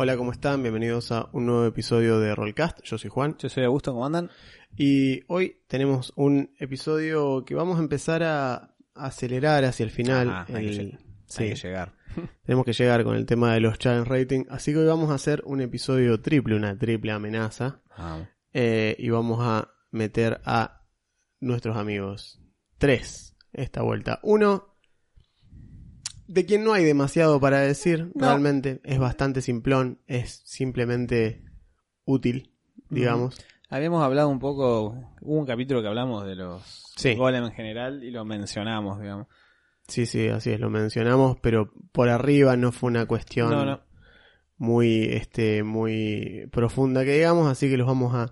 Hola, ¿cómo están? Bienvenidos a un nuevo episodio de Rollcast. Yo soy Juan. Yo soy Augusto, ¿cómo andan? Y hoy tenemos un episodio que vamos a empezar a acelerar hacia el final. Ah, hay, que, El- lleg- sí, hay que llegar. tenemos que llegar con el tema de los challenge rating. Así que hoy vamos a hacer un episodio triple, una triple amenaza. Vamos. Eh, y vamos a meter a nuestros amigos. Tres esta vuelta. Uno, de quien no hay demasiado para decir, No. realmente. Es bastante simplón, es simplemente útil, digamos. Habíamos hablado un poco, hubo un capítulo que hablamos de los Sí. golem en general y lo mencionamos, digamos. Sí, sí, así es, lo mencionamos, pero por arriba no fue una cuestión No, no. muy, este, muy profunda que digamos, así que los vamos a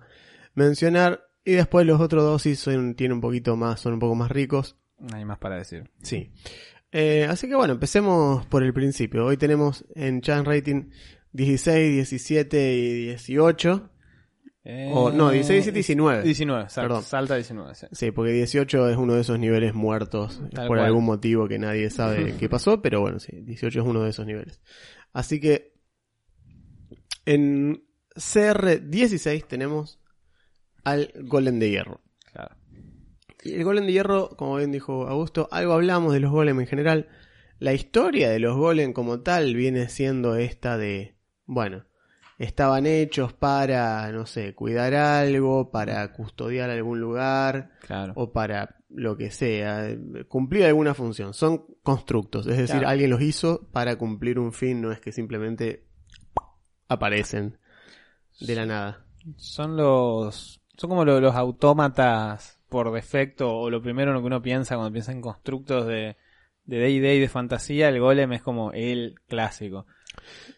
mencionar. Y después los otros dos sí son, tienen un poquito más, son un poco más ricos. No hay más para decir. Sí. Eh, así que bueno, empecemos por el principio. Hoy tenemos en Chan Rating 16, 17 y 18. Eh, O, no, 16, 17 y 19. 19, sal- Perdón. salta 19. sí. Sí, porque 18 es uno de esos niveles muertos Tal por cual. algún motivo que nadie sabe qué pasó, pero bueno, sí, 18 es uno de esos niveles. Así que en CR16 tenemos al Golem de Hierro. El Golem de Hierro, como bien dijo Augusto, algo hablamos de los Golem en general. La historia de los Golem como tal viene siendo esta de, bueno, estaban hechos para, no sé, cuidar algo, para custodiar algún lugar, Claro. o para lo que sea, cumplir alguna función. Son constructos, es decir, Claro. alguien los hizo para cumplir un fin, no es que simplemente aparecen de la nada. Son los. Son como lo- los autómatas por defecto, o lo primero en lo que uno piensa cuando piensa en constructos de de D&D y de fantasía, el golem es como el clásico.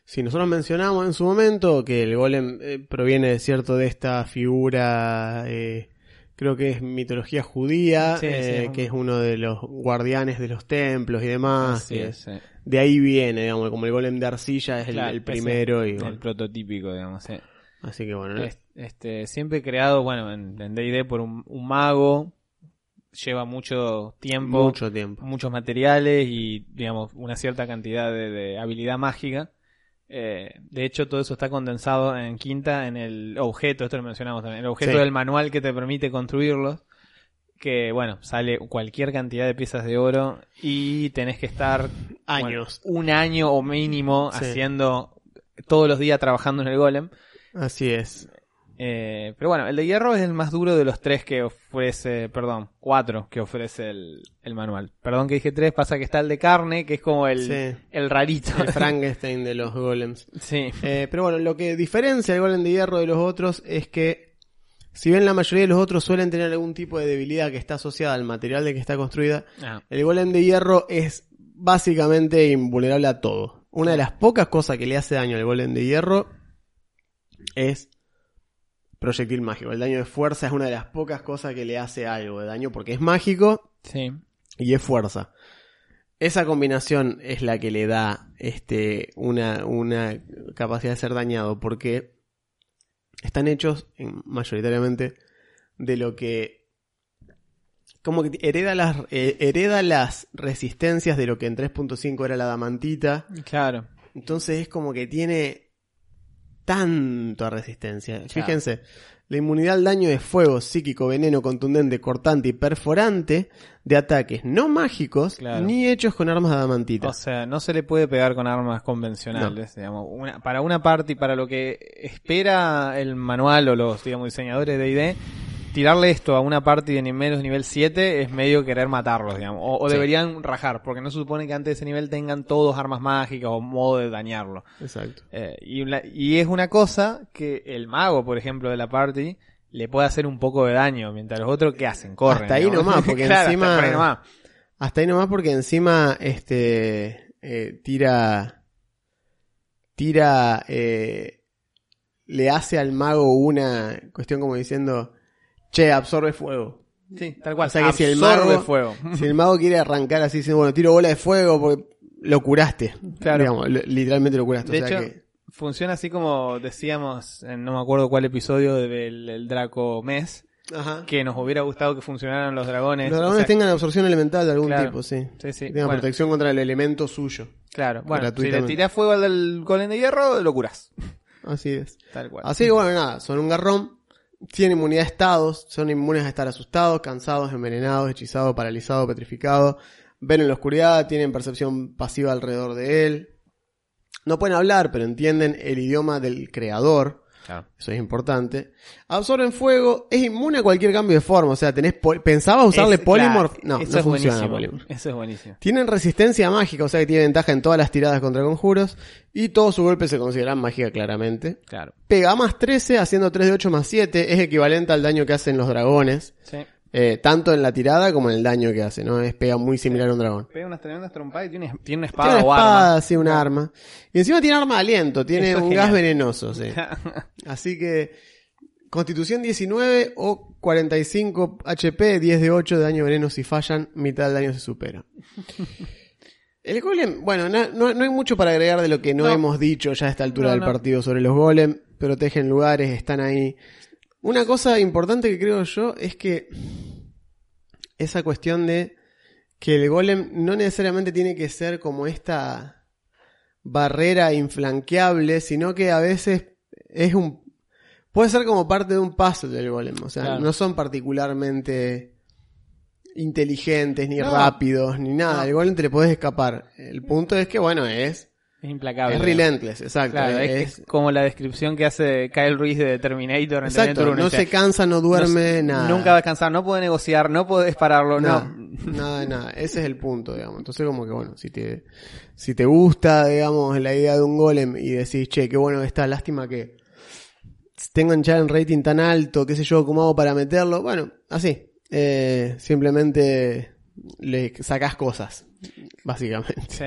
Si nosotros mencionamos en su momento que el golem eh, proviene, cierto, de esta figura, eh, creo que es mitología judía, Sí, sí, eh, que es uno de los guardianes de los templos y demás. Es, sí. De ahí viene, digamos, como el golem de arcilla es el, Claro, el primero. y el bueno, prototípico, digamos. Sí. así que bueno, Es- Este, siempre creado, bueno, en en D&D por un, un mago, lleva mucho tiempo, mucho tiempo. muchos materiales y, digamos, una cierta cantidad de, de habilidad mágica. Eh, de hecho, todo eso está condensado en quinta en el objeto, esto lo mencionamos también, el objeto Sí. del manual que te permite construirlos. Que, bueno, sale cualquier cantidad de piezas de oro y tenés que estar Años. bueno, un año o mínimo Sí. haciendo todos los días trabajando en el golem. Así es. Eh, pero bueno, el de hierro es el más duro de los tres que ofrece, perdón, cuatro que ofrece el, el manual. Perdón que dije tres, pasa que está el de carne, que es como el, Sí. el rarito. El Frankenstein de los golems. sí, Eh, pero bueno, lo que diferencia el golem de hierro de los otros es que, si bien la mayoría de los otros suelen tener algún tipo de debilidad que está asociada al material de que está construida, Ah, el golem de hierro es básicamente invulnerable a todo. Una de las pocas cosas que le hace daño al golem de hierro es proyectil mágico. El daño de fuerza es una de las pocas cosas que le hace algo de daño porque es mágico sí, y es fuerza. Esa combinación es la que le da este, una, una capacidad de ser dañado, porque están hechos en- mayoritariamente de lo que. Como que hereda las, eh, hereda las resistencias de lo que en 3.5 era la damantita. claro. Entonces es como que tiene tanta resistencia. Claro. Fíjense, la inmunidad al daño de fuego, psíquico, veneno, contundente, cortante y perforante de ataques no mágicos Claro. ni hechos con armas adamantitas. O sea, no se le puede pegar con armas convencionales, digamos. Una, para una parte y para lo que espera el manual o los, digamos, diseñadores de ID, tirarle esto a una parte de ni menos nivel 7 es medio querer matarlos, digamos. O, o Sí. deberían rajar, porque no se supone que antes de ese nivel tengan todos armas mágicas o modo de dañarlo. Exacto. Eh, y, la- y es una cosa que el mago, por ejemplo, de la party, le puede hacer un poco de daño, mientras los otros, ¿qué hacen? Corren. Hasta ahí digamos. nomás, porque Claro, hasta encima- por ahí nomás. Hasta ahí nomás porque encima este eh, tira tira eh, le hace al mago una cuestión como diciendo che absorbe fuego Sí, tal cual. O sea que si el Absorbe mago- fuego. Si el mago quiere arrancar así diciendo, bueno, tiro bola de fuego porque lo curaste. Claro. Digamos, lo- literalmente lo curaste. De o sea hecho, que- funciona así como decíamos, en no me acuerdo cuál episodio del el Draco Mes, Ajá. que nos hubiera gustado que funcionaran los dragones. los o dragones sea, tengan absorción elemental de algún Claro. tipo, sí. Sí, sí. Tengan Bueno, protección contra el elemento suyo. claro. Bueno, si le tirás fuego al golem de hierro, lo curás. Así es. Tal cual. Así que bueno, nada, son un garrón. Tienen inmunidad a estados, son inmunes a estar asustados, cansados, envenenados, hechizados, paralizados, petrificados. Ven en la oscuridad, tienen percepción pasiva alrededor de él. No pueden hablar, pero entienden el idioma del creador. Claro. Eso es importante. Absorben fuego, es inmune a cualquier cambio de forma. O sea, tenés ¿pensabas usarle Es- polymorph? claro, no, eso no es funciona polymorph. Eso es buenísimo. Tienen resistencia mágica, o sea que tiene ventaja en todas las tiradas contra conjuros. Y todos sus golpes se consideran mágica claramente. Claro. Pega más 13, haciendo 3 de 8 más 7. Es equivalente al daño que hacen los dragones. Sí. Eh, tanto en la tirada como en el daño que hace, ¿no? Es pega muy similar a un dragón. Pega unas tremendas trompadas y tiene, tiene una Tiene espada una o espada, arma. sí, un arma. Y encima tiene arma de aliento, tiene Eso un gas venenoso, sí. Así que, Constitución 19 o 45 HP, 10 de 8 de daño veneno si fallan, mitad del daño se supera. El golem, bueno, no, no hay mucho para agregar de lo que no, No. hemos dicho ya a esta altura del partido sobre los golem. Protegen lugares, están ahí. Una cosa importante que creo yo es que esa cuestión de que el golem no necesariamente tiene que ser como esta barrera inflanqueable, sino que a veces es un puede ser como parte de un puzzle del golem, o sea, Claro. no son particularmente inteligentes ni No. rápidos ni nada, No. el golem te le puedes escapar. El punto es que bueno, es Es implacable. es relentless, exacto, Claro, es, como la descripción que hace Kyle Ruiz de Terminator en exacto, Terminator 1, no se cansa, no duerme, no- nada. Nunca va a descansar, no puede negociar, no puedes pararlo, Nada, no. nada, nada. Ese es el punto, digamos. Entonces, como que bueno, si te, si te gusta, digamos, la idea de un golem y decís, che, qué bueno está, lástima que tengan ya un rating tan alto, qué sé yo, cómo hago para meterlo. Bueno, así. Eh, simplemente le sacás cosas, básicamente. Sí.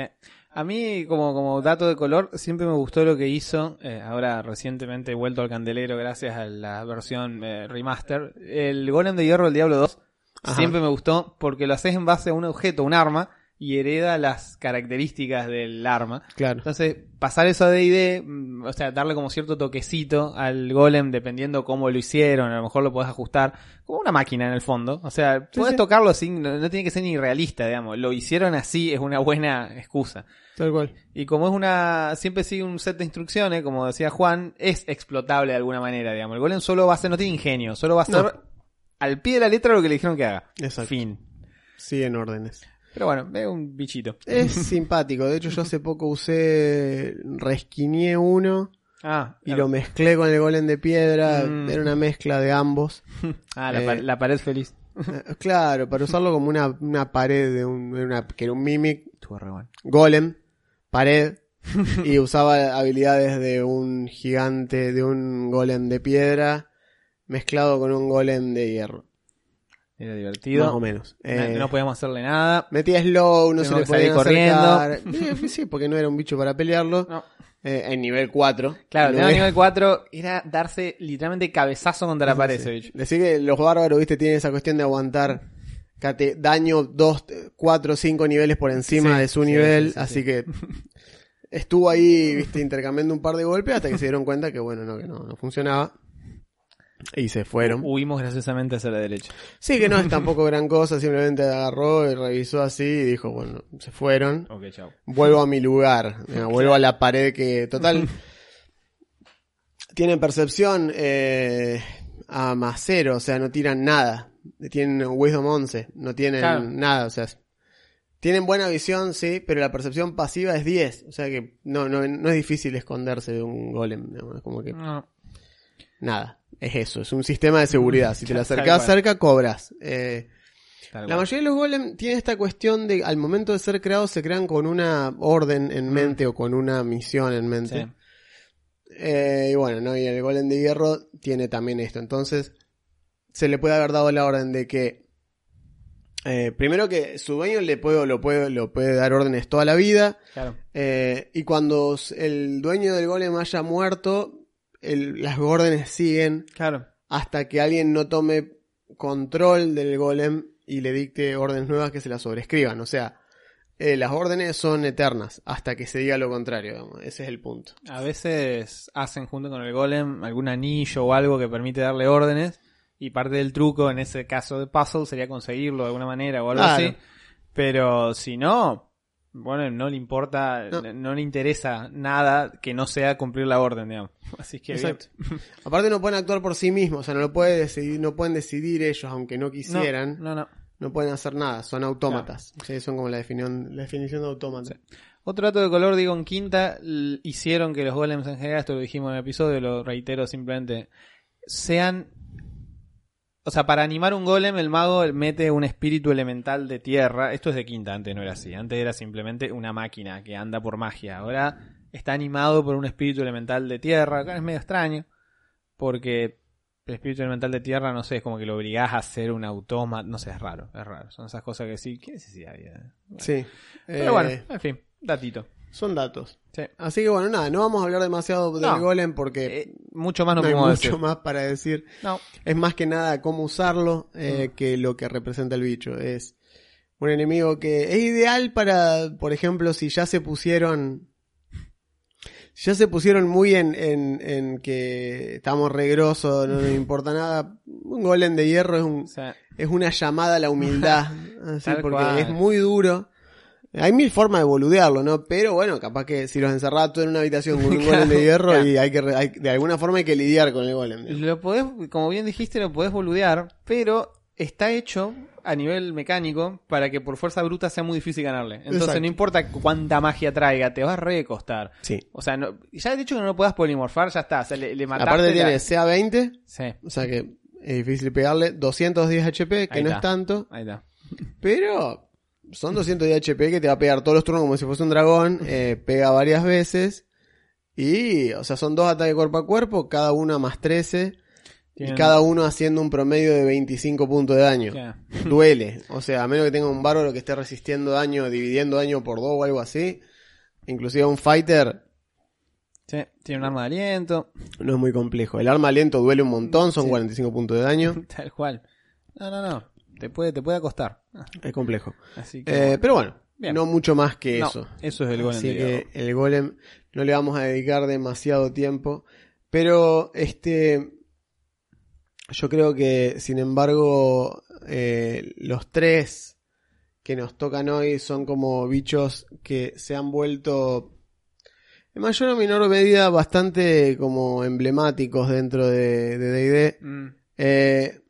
A mí, como, como dato de color, siempre me gustó lo que hizo. eh, ahora, recientemente he vuelto al candelero gracias a la versión eh, remaster. El Golem de Hierro del Diablo 2 Ajá. siempre me gustó porque lo haces en base a un objeto, un arma, y hereda las características del arma. Claro. Entonces, pasar eso a D&D, mm, o sea, darle como cierto toquecito al golem dependiendo cómo lo hicieron, a lo mejor lo podés ajustar, como una máquina en el fondo. O sea, Sí, podés sí. tocarlo sin, no, no tiene que ser ni realista, digamos. Lo hicieron así, es una buena excusa. Tal cual. Y como es una, siempre sigue un set de instrucciones, como decía Juan, es explotable de alguna manera, digamos. El golem solo va a ser, no tiene ingenio, solo va a ser No. al pie de la letra lo que le dijeron que haga. Exacto. Fin. Siguen órdenes. Pero bueno, es un bichito. Es simpático. De hecho, yo hace poco usé, resquineé uno Ah, y lo mezclé con el golem de piedra. Mm. Era una mezcla de ambos. ah, la, eh, la pared feliz. Eh, Claro, para usarlo como una, una pared de un, una, que era un mimic, golem, pared, y usaba habilidades de un gigante, de un golem de piedra, mezclado con un golem de hierro, Era divertido. más o menos. No- Eh, no podíamos hacerle nada. Metía slow, no se le salir podían acercar. Eh, sí, porque no era un bicho para pelearlo. No. Eh, en nivel 4. Claro, era- nivel 4 era darse literalmente cabezazo contra la pared bicho. Decir que los bárbaros, viste, tienen esa cuestión de aguantar cate- daño 2, 4, 5 niveles por encima Sí, de su sí, nivel, sí, sí, así sí. que estuvo ahí, viste, intercambiando un par de golpes hasta que se dieron cuenta que bueno, no, que no, no funcionaba. Y se fueron. Huimos graciosamente hacia la derecha. Sí, que no es tampoco gran cosa, simplemente agarró y revisó así y dijo, bueno, se fueron. Chao. Vuelvo a mi lugar, vuelvo a la pared que, total, tienen percepción eh, a más cero, o sea, no tiran nada. Tienen Wisdom 11, no tienen Claro. nada, o sea, tienen buena visión, sí, pero la percepción pasiva es 10, o sea que no, no, no es difícil esconderse de un golem, digamos, como que No. Nada, es eso, es un sistema de seguridad, si te Tal acercás cerca, cobras. Eh, la mayoría de los golem tienen esta cuestión de al momento de ser creados se crean con una orden en mente o con una misión en mente. Sí. Eh, y bueno, ¿no? Y el golem de hierro tiene también esto. Entonces, se le puede haber dado la orden de que eh, primero que su dueño le puede, lo puede, lo puede dar órdenes toda la vida. Claro. eh, y cuando el dueño del golem haya muerto, el- las órdenes siguen Claro. hasta que alguien no tome control del golem y le dicte órdenes nuevas que se las sobrescriban. O sea, eh, las órdenes son eternas hasta que se diga lo contrario. digamos. Ese es el punto. A veces hacen junto con el golem algún anillo o algo que permite darle órdenes. Y parte del truco en ese caso de puzzle sería conseguirlo de alguna manera o algo Claro. así. Pero si no, bueno, no le importa, No. no. le interesa nada que no sea cumplir la orden, digamos. Así que. Exacto. Aparte no pueden actuar por sí mismos, o sea, no lo puede decidir, no pueden decidir ellos, aunque no quisieran, no, no, no. pueden hacer nada, son autómatas. Sí, son como la definición, la definición de autómata. Otro dato de color, digo, en quinta, hicieron que los golems en general, esto lo dijimos en el episodio, lo reitero simplemente, sean... O sea, para animar un golem, el mago mete un espíritu elemental de tierra. Esto es de quinta, antes no era así. Antes era simplemente una máquina que anda por magia. Ahora está animado por un espíritu elemental de tierra. Acá es medio extraño, porque el espíritu elemental de tierra, no sé, es como que lo obligás a hacer un autómata. No sé, es raro, es raro. Son esas cosas que sí, ¿qué necesidad había? Sí. Pero Eh, bueno, en fin, datito. Son datos. Sí. Así que bueno, nada, no vamos a hablar demasiado del No. golem porque Eh, mucho más no, no hay mucho decir. más para decir. No. Es más que nada cómo usarlo eh, Mm. que lo que representa el bicho. Es un enemigo que es ideal para, por ejemplo, si ya se pusieron... si Ya se pusieron muy en, en, en que estamos regrosos, no nos importa nada. Un golem de hierro es, un, es una llamada a la humildad. así, porque cual. es muy duro. Hay mil formas de boludearlo, ¿no? Pero bueno, capaz que si los encerrás todo en una habitación con un golem de hierro Claro. y hay que, hay- de alguna forma hay que lidiar con el golem. lo podés, como bien dijiste, lo podés boludear, pero está hecho a nivel mecánico para que por fuerza bruta sea muy difícil ganarle. Entonces Exacto. no importa cuánta magia traiga, te va a recostar. Sí. O sea, no, ya el hecho que no lo puedas polimorfar, ya está. O sea, le, le Aparte la- tiene CA20, Sí, o sea que es difícil pegarle, 210 HP, que Ahí no está. es tanto, ahí está. pero son 210 HP que te va a pegar todos los turnos como si fuese un dragón, eh, pega varias veces, y, o sea, son dos ataques cuerpo a cuerpo, cada uno a más 13, y cada uno haciendo un promedio de 25 puntos de daño. Duele, o sea, a menos que tenga un bárbaro que esté resistiendo daño, dividiendo daño por dos o algo así, inclusive un fighter, Sí, tiene un arma de aliento, no es muy complejo. El arma lento duele un montón, son Sí. 45 puntos de daño. tal cual. No, no, no. Te puede, te puede costar. Es complejo. Así que. Eh, pero bueno, Bien. no mucho más que No, eso. eso es el golem Así de que el golem no le vamos a dedicar demasiado tiempo. Pero este. Yo creo que, sin embargo, eh, los tres que nos tocan hoy son como bichos que se han vuelto en mayor o menor medida bastante como emblemáticos dentro de de D&D. Mm, Eh,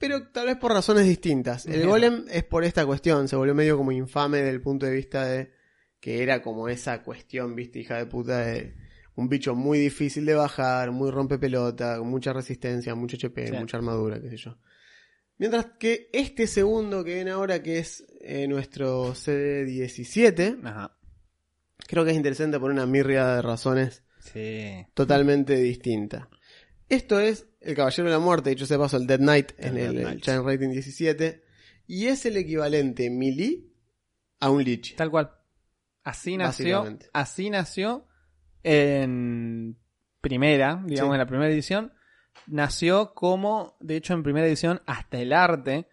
pero tal vez por razones distintas. El Bien. golem es por esta cuestión, se volvió medio como infame desde el punto de vista de que era como esa cuestión, viste, hija de puta, de un bicho muy difícil de bajar, muy rompe pelota, con mucha resistencia, mucho HP, mucha armadura, qué sé yo. Mientras que este segundo que viene ahora, que es eh, nuestro CD17, Ajá. creo que es interesante por una mirria de razones Sí. totalmente distinta. Esto es El Caballero de la Muerte, dicho sea paso, el Dead Knight en El el, Dead Rating 17. Y es el equivalente melee a un Lich. Tal cual. Así nació. Así nació en primera, digamos Sí. en la primera edición. Nació como, de hecho, en primera edición, hasta el arte.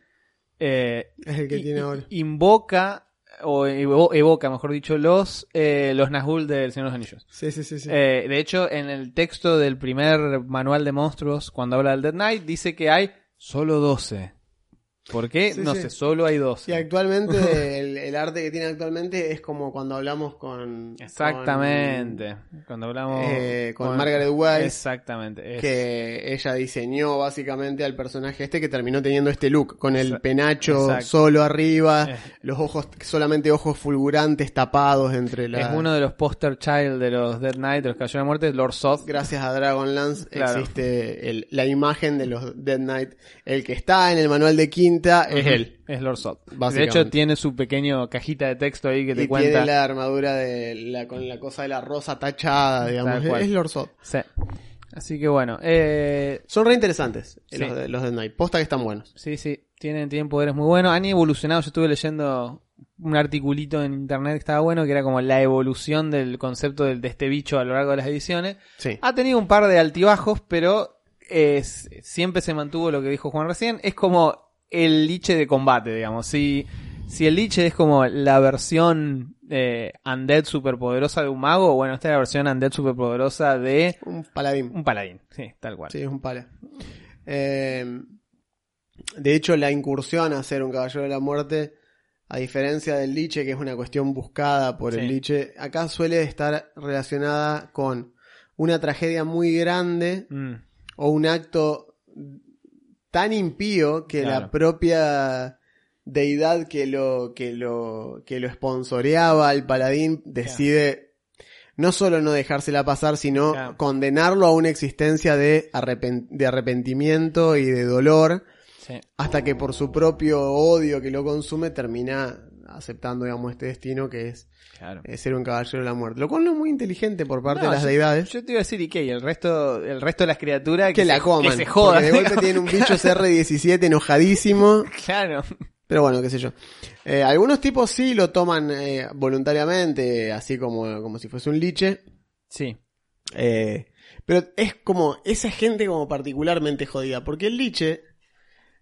eh, Es el que i- tiene i- ahora. Invoca, o evo- evoca, mejor dicho, los, eh, los Nazgûl del Señor de los Anillos. Sí, sí, sí. sí. Eh, de hecho, en el texto del primer manual de monstruos, cuando habla del Dead Knight, dice que hay solo 12. ¿Por qué? Sí, no sí. sé, solo hay 12. y actualmente, el, el arte que tiene actualmente es como cuando hablamos con. Exactamente. Cuando hablamos eh, con Margaret Wise. Exactamente. es- Que ella diseñó básicamente al personaje este que terminó teniendo este look, con el penacho exacto. solo arriba, los ojos, solamente ojos fulgurantes tapados entre la... Es uno de los poster child de los Dead Knight, de los Caballeros de la Muerte, Lord Soth. Gracias a Dragonlance Claro. existe el- la imagen de los Dead Knight. El que está en el manual de es él. Es Lord Soth. De hecho, tiene su pequeño cajita de texto ahí que te y cuenta. tiene la armadura de la, con la cosa de la rosa tachada, digamos. Es Lord Zod. Sí. Así que bueno, eh, Son re interesantes Sí. los, de- los Dead Knight. Posta que están buenos. sí, sí, tienen, tienen poderes muy buenos. Han evolucionado, yo estuve leyendo un articulito en internet que estaba bueno, que era como la evolución del concepto del- de este bicho a lo largo de las ediciones. Sí. Ha tenido un par de altibajos, pero es, siempre se mantuvo lo que dijo Juan recién, es como el liche de combate, digamos. Si, si el liche es como la versión eh, undead superpoderosa de un mago, bueno, esta es la versión undead superpoderosa de Un paladín. un paladín. Sí, tal cual. Sí, es un pala. Eh, de hecho, la incursión a ser un caballero de la muerte, a diferencia del liche, que es una cuestión buscada por Sí. el liche, acá suele estar relacionada con una tragedia muy grande Mm, o un acto tan impío que Claro. la propia deidad que lo, que lo, que lo sponsoreaba al paladín decide no solo no dejársela pasar, sino Claro. condenarlo a una existencia de, arrepen- de arrepentimiento y de dolor, sí. hasta que por su propio odio que lo consume termina aceptando, digamos, este destino que es Claro. eh, ser un caballero de la muerte. Lo cual no es muy inteligente por parte No, de las yo- deidades. Yo te iba a decir, ¿y qué? Y el resto, el resto de las criaturas que, la se, coman. Que se jodan. de golpe tiene un bicho CR17 enojadísimo. claro. Pero bueno, qué sé yo. Eh, algunos tipos sí lo toman eh, voluntariamente, así como, como si fuese un liche. Sí. Eh, pero es como esa gente como particularmente jodida. Porque el liche,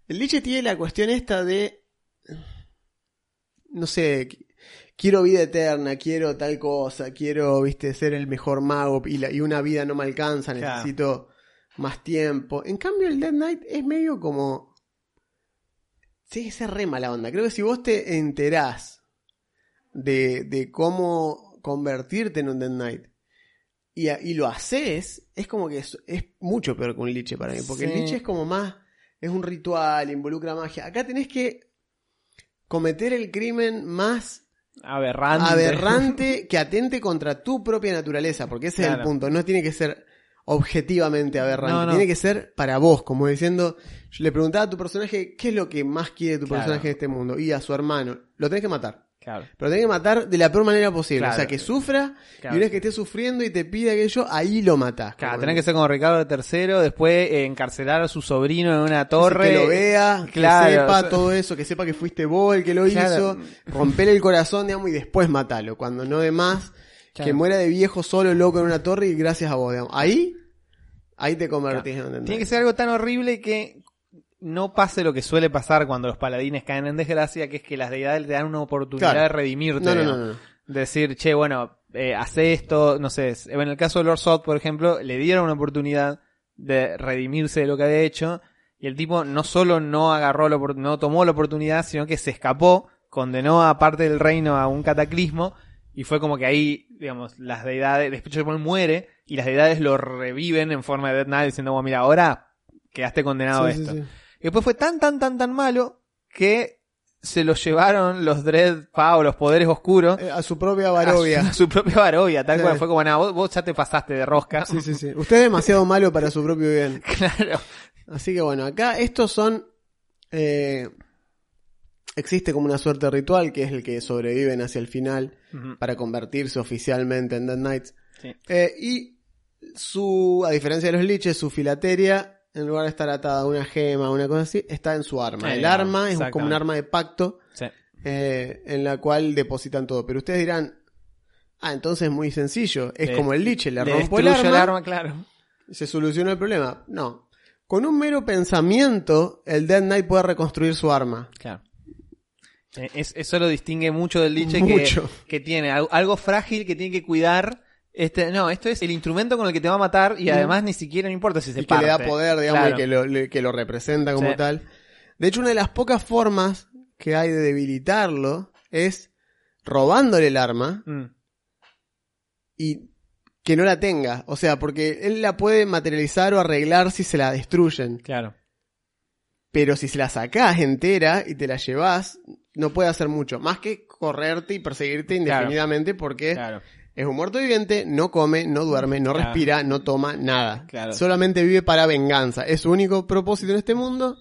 el liche tiene la cuestión esta de, no sé, qu- quiero vida eterna, quiero tal cosa, quiero, viste, ser el mejor mago y, la- y una vida no me alcanza, Claro. necesito más tiempo. En cambio el Dead Knight es medio como... Sí, esa es re mala onda. Creo que si vos te enterás de, de cómo convertirte en un Dead Knight y, y lo haces, es como que es, es mucho peor que un liche para mí. Porque el liche es como más, es un ritual, involucra magia. Acá tenés que cometer el crimen más Aberrante. aberrante que atente contra tu propia naturaleza, porque ese es el punto. No tiene que ser objetivamente aberrante, No, no. tiene que ser para vos, como diciendo, yo le preguntaba a tu personaje qué es lo que más quiere tu Claro. personaje en este mundo, y a su hermano, lo tenés que matar. Claro. Pero tenés que matar de la peor manera posible. Claro. O sea, que sufra Claro. y una vez que esté sufriendo y te pide aquello, ahí lo matás. Claro, tenés que ser como Ricardo III, después eh, encarcelar a su sobrino en una torre. Que lo vea, Claro, que sepa o sea- todo eso, que sepa que fuiste vos el que lo Claro. hizo, romperle el corazón, digamos, y después matalo. Cuando no de más, Claro. que muera de viejo solo, loco en una torre y gracias a vos, digamos. Ahí, ahí te convertís en un Tiene que ser algo tan horrible que no pase lo que suele pasar cuando los paladines caen en desgracia, que es que las deidades te dan una oportunidad Claro. de redimirte. No. Decir, che, bueno, eh, hace esto, no sé. En el caso de Lord Sod, por ejemplo, le dieron una oportunidad de redimirse de lo que había hecho. Y el tipo no solo no agarró la no tomó la oportunidad, sino que se escapó, condenó a parte del reino a un cataclismo. Y fue como que ahí, digamos, las deidades, después muere, y las deidades lo reviven en forma de Death Knight diciendo, bueno, mira, ahora quedaste condenado a sí, esto. sí. Y después fue tan, tan, tan, tan malo que se lo llevaron los Dread Pa o los poderes oscuros Eh, A su propia Barovia. a su propia Barovia, tal Claro. cual. Fue como, nada, vos, vos ya te pasaste de rosca. Sí, sí, sí. Usted es demasiado malo para su propio bien. claro. Así que bueno, acá estos son. eh, existe como una suerte ritual que es el que sobreviven hacia el final para convertirse oficialmente en Dead Knights. Sí. Eh, y su, a diferencia de los liches, su filateria, en lugar de estar atada a una gema o una cosa así, está en su arma. En el el arma, es como un arma de pacto Sí. eh, en la cual depositan todo. Pero ustedes dirán, ah, entonces es muy sencillo. Es Le- como el liche, le, Le rompo el arma, claro. se solucionó el problema. No. Con un mero pensamiento, el Dead Knight puede reconstruir su arma. Claro. Eh, Es, eso lo distingue mucho del liche que, Mucho. que tiene al- algo frágil que tiene que cuidar. Este, no, esto es el instrumento con el que te va a matar y además ni siquiera no importa si se y que le da poder, digamos, Claro. y que lo, le- que lo representa como Sí. tal. De hecho, una de las pocas formas que hay de debilitarlo es robándole el arma Mm, y que no la tenga. O sea, porque él la puede materializar o arreglar si se la destruyen. claro. Pero si se la sacás entera y te la llevas, no puede hacer mucho. Más que correrte y perseguirte indefinidamente porque Claro. Es un muerto viviente, no come, no duerme, no Claro. respira, no toma nada. Claro. Solamente vive para venganza. Es su único propósito en este mundo.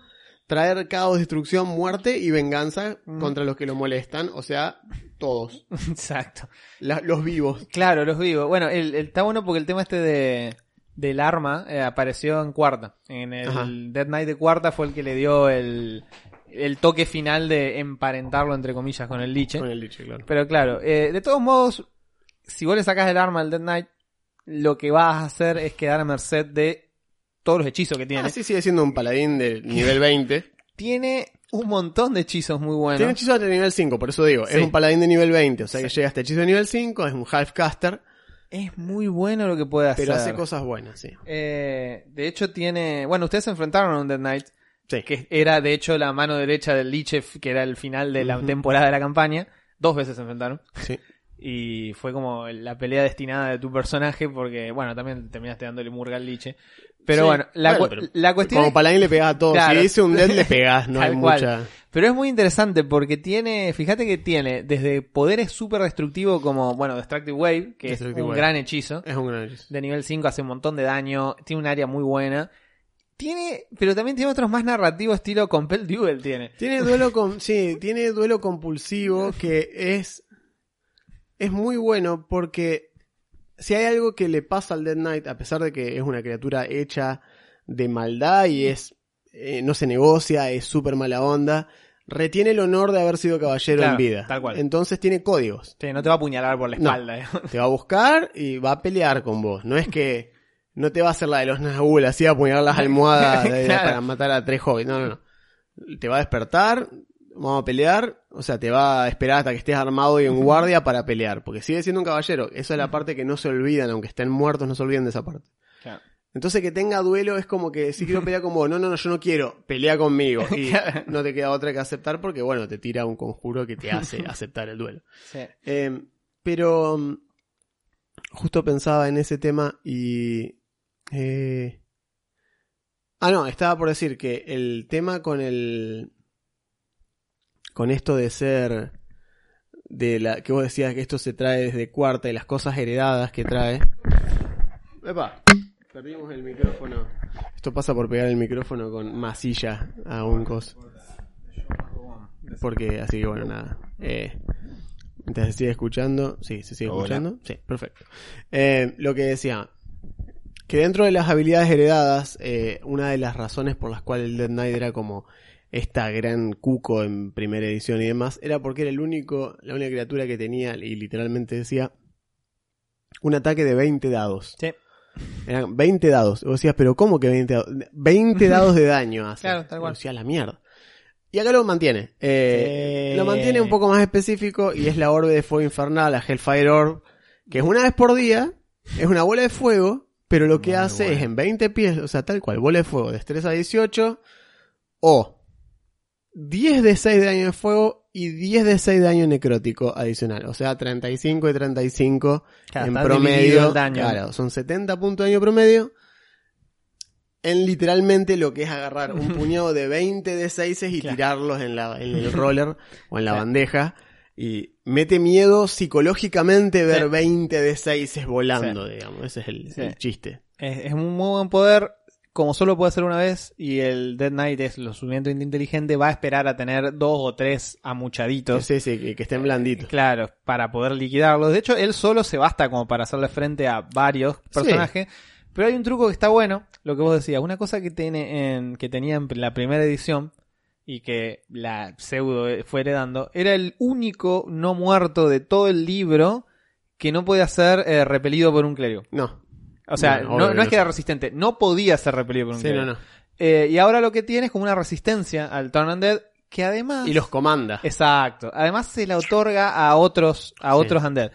Traer caos, destrucción, muerte y venganza Mm. contra los que lo molestan. O sea, todos. Exacto. La- los vivos. Claro, los vivos. Bueno, el, el- está bueno porque el tema este de del arma eh, apareció en cuarta. En el Ajá. Dead Knight de cuarta fue el que le dio el, el toque final de emparentarlo entre comillas con el liche. Con el liche, claro. Pero claro, eh, de todos modos, si vos le sacás el arma al Dead Knight, lo que vas a hacer es quedar a merced de todos los hechizos que tiene. Ah, sí, sigue siendo un paladín de nivel 20. Tiene un montón de hechizos muy buenos. Tiene hechizos de nivel 5, por eso digo, Sí. es un paladín de nivel 20, o sea que llega hasta hechizo de nivel 5, es un half-caster, Es muy bueno lo que puede hacer. pero hace cosas buenas, sí. Eh, de hecho tiene... Bueno, ustedes se enfrentaron a un Dead Knight, Sí. que era de hecho la mano derecha del Lichef, que era el final de la temporada de la campaña. Dos veces se enfrentaron. Sí. Y fue como la pelea destinada de tu personaje, porque, bueno, también terminaste dándole murga al liche. Pero Sí. bueno, la, Bueno, cu- pero la cuestión Como es- paladín le pegás a todo, Claro. si dice un dead le pegás, no hay cual. mucha... Pero es muy interesante porque tiene, fíjate que tiene desde poderes súper destructivos como, bueno, Destructive Wave, que Destructive es un Wave. gran hechizo. Es un gran hechizo. De nivel 5 hace un montón de daño, tiene un área muy buena. Tiene, pero también tiene otros más narrativos estilo Compel Duel tiene. Tiene duelo con, sí, tiene duelo compulsivo que es, es muy bueno porque si hay algo que le pasa al Dead Knight, a pesar de que es una criatura hecha de maldad y es, eh, no se negocia, es súper mala onda, retiene el honor de haber sido caballero Claro, en vida. tal cual. Entonces tiene códigos. Sí, no te va a apuñalar por la No. espalda. eh. Te va a buscar y va a pelear con vos. No es que no te va a hacer la de los Nazgûl, así a apuñalar las almohadas de- Claro. para matar a tres hobbits. No, no, no. Te va a despertar, vamos a pelear, o sea, te va a esperar hasta que estés armado y en guardia para pelear, porque sigue siendo un caballero. Esa es la parte que no se olvidan, aunque estén muertos, no se olviden de esa parte. Claro. Entonces que tenga duelo es como que si quiero pelear con vos, no, no, no, yo no quiero, pelea conmigo. Y no te queda otra que aceptar porque, bueno, te tira un conjuro que te hace aceptar el duelo. Sí. Eh, pero mm, justo pensaba en ese tema y... eh, Ah, no, estaba por decir que el tema con el... Con esto de ser... De la que vos decías que esto se trae desde cuarta y las cosas heredadas que trae. Epa, perdimos el micrófono. Esto pasa por pegar el micrófono con masilla a un cos. Porque, así que bueno, nada. Eh, mientras se sigue escuchando. Sí, se sigue Hola. escuchando. Sí, perfecto. Eh, lo que decía. Que dentro de las habilidades heredadas, eh, una de las razones por las cuales el Dead Knight era como esta gran cuco en primera edición y demás, era porque era el único, la única criatura que tenía, y literalmente decía, un ataque de 20 dados. Sí. Eran 20 dados. Y vos decías, pero ¿cómo que 20 dados? 20 dados de daño hace. Claro, tal cual. Sea, la mierda. Y acá lo mantiene. Eh, Sí. Lo mantiene un poco más específico y es la orbe de fuego infernal, la Hellfire Orb, que es una vez por día, es una bola de fuego, pero lo que Muy hace bueno. es en 20 pies, o sea, tal cual, bola de fuego, destreza 18, o 10 de 6 de daño de fuego y 10 de 6 de daño necrótico adicional. O sea, 35 y 35 Claro, en promedio. el daño. Claro, son 70 puntos de daño promedio. En literalmente lo que es agarrar un puñado de 20 de 6 y Claro. tirarlos en, la, en el roller o en la bandeja. Y mete miedo psicológicamente ver Sí. 20 de 6 volando, digamos. Ese es el, Sí. el chiste. Es, es un muy buen poder, como solo puede ser una vez, y el Dead Knight es lo suficientemente inteligente, va a esperar a tener dos o tres amuchaditos. Sí, sí, que, que estén blanditos. Claro, para poder liquidarlos. De hecho, él solo se basta como para hacerle frente a varios personajes. Pero hay un truco que está bueno, lo que vos decías. Una cosa que tiene en, que tenía en la primera edición y que la pseudo fue heredando, era el único no muerto de todo el libro que no podía ser eh, repelido por un clérigo. No. O sea, no, es que era resistente, no podía ser repelido por un Sí, no, no. Eh, y ahora lo que tiene es como una resistencia al Turn Undead que además... Y los comanda. Exacto. Además se la otorga a otros, a Sí. otros undead.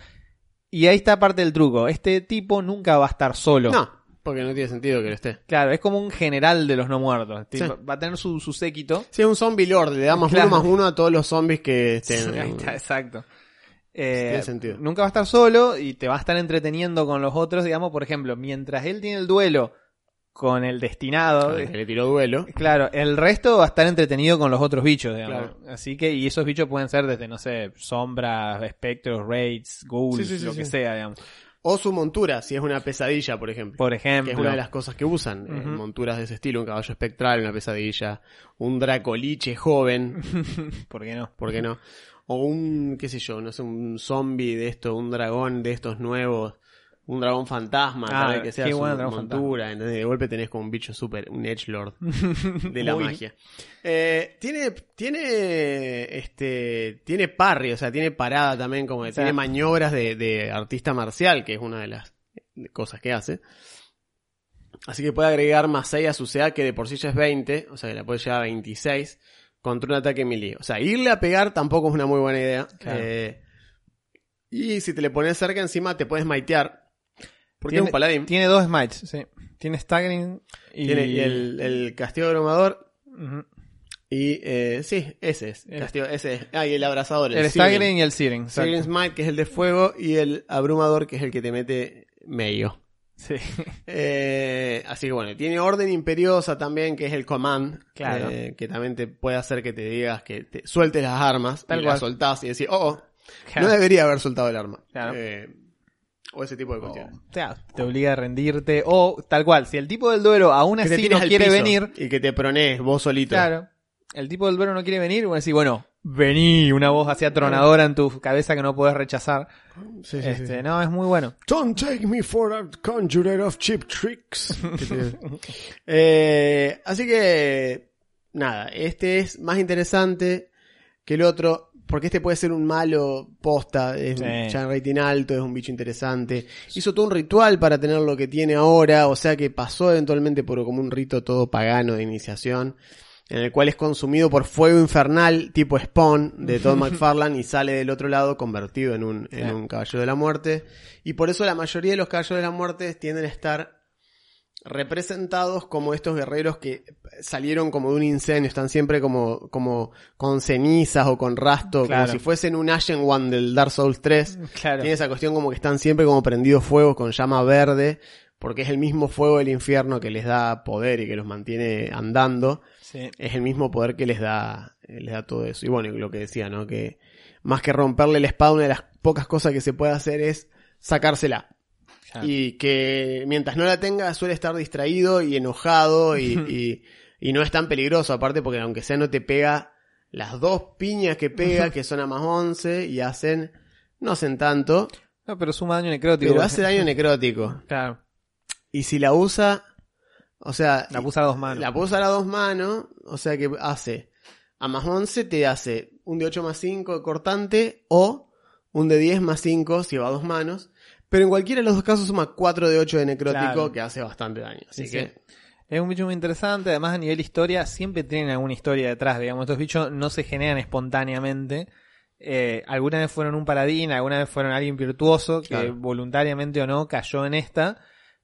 Y ahí está parte del truco. Este tipo nunca va a estar solo. No, porque no tiene sentido que lo esté. Claro, es como un general de los no muertos. Sí. Va a tener su, su séquito. Es un zombie lord, le da más Claro. uno más uno a todos los zombies que estén. Ahí está, exacto. Eh, Tiene sentido. Nunca va a estar solo y te va a estar entreteniendo con los otros, digamos, por ejemplo, mientras él tiene el duelo con el destinado, Que le tiró duelo. Claro, el resto va a estar entretenido con los otros bichos, digamos. Claro. Así que, y esos bichos pueden ser desde, no sé, sombras, espectros, raids, ghouls, Sí, sí, sí, lo que sea, digamos. O su montura, si es una pesadilla, por ejemplo. Por que ejemplo. es una de las cosas que usan. eh, monturas de ese estilo, un caballo espectral, una pesadilla, un dracoliche joven, ¿Por qué no? ¿por qué no? O un, qué sé yo, no sé, un zombie de esto, un dragón de estos nuevos, un dragón fantasma, Ah, tal vez que sea qué su dragón montura, ¿entendés? de golpe tenés como un bicho súper, un edgelord de la magia. Eh, tiene, tiene, este, tiene parry, o sea, tiene parada también, como que O sea- tiene maniobras de, de artista marcial, que es una de las cosas que hace. Así que puede agregar más 6 a su CA, que de por sí ya es 20, o sea que la puede llevar a 26 contra un ataque melee. O sea, irle a pegar tampoco es una muy buena idea. Claro. Eh, y si te le pones cerca encima, te puedes maitear. Porque tiene, es un paladín. Tiene dos smites, sí. Tiene staggering y... Tiene el, el castigo abrumador. Y eh, sí, ese es. El- Castigo, ese es. Ah, y el abrazador. El, El, staggering y el searing. Searing Smite, que es el de fuego. Y el abrumador, que es el que te mete medio. Sí. Eh, así que bueno, tiene orden imperiosa también, que es el command, Claro. eh, que también te puede hacer que te digas que te sueltes las armas, Tal y cual. las soltás y decís, oh, oh, Claro. no debería haber soltado el arma. Claro. Eh, o ese tipo de cuestiones. O sea, te obliga a rendirte. O tal cual, si el tipo del duelo aún así no quiere venir, Y que te pronees vos solito. claro, el tipo del duelo no quiere venir, vos decís, bueno, vení, una voz así atronadora en tu cabeza que no puedes rechazar. Sí, sí, este, sí. No, es muy bueno. Don't take me for a conjurer of cheap tricks. Eh, así que, nada, este es más interesante que el otro, porque este puede ser un malo posta, es un ya en rating alto, es un bicho interesante. Hizo todo un ritual para tener lo que tiene ahora, o sea que pasó eventualmente por como un rito todo pagano de iniciación. En el cual es consumido por fuego infernal tipo Spawn de Todd McFarlane y sale del otro lado convertido en un, en un caballero de la muerte. Y por eso la mayoría de los caballeros de la muerte tienden a estar representados como estos guerreros que salieron como de un incendio, están siempre como, como con cenizas o con rasto, Claro. como si fuesen un Ashen One del Dark Souls 3. Claro. Tiene esa cuestión como que están siempre como prendidos fuego con llama verde, porque es el mismo fuego del infierno que les da poder y que los mantiene andando Sí. es el mismo poder que les da, eh, les da todo eso. Y bueno, lo que decía, ¿no? Que más que romperle la espada, una de las pocas cosas que se puede hacer es sacársela. Claro. Y que mientras no la tenga suele estar distraído y enojado y, y, y no es tan peligroso, aparte porque aunque sea no te pega las dos piñas que pega, que son a más 11 y hacen, no hacen tanto, No, pero suma daño necrótico. pero hace daño necrótico. Claro. Y si la usa, o sea, La puso a dos manos. la usar a dos manos, o sea que hace a más 11 te hace un de 8 más 5 de cortante o un de 10 más 5 si va a dos manos. Pero en cualquiera de los dos casos suma 4 de 8 de necrótico Claro. que hace bastante daño. Así Sí, que sí. Es un bicho muy interesante, además a nivel historia siempre tienen alguna historia detrás, digamos, estos bichos no se generan espontáneamente. Eh, alguna vez fueron un paladín, alguna vez fueron alguien virtuoso que Claro. voluntariamente o no cayó en esta,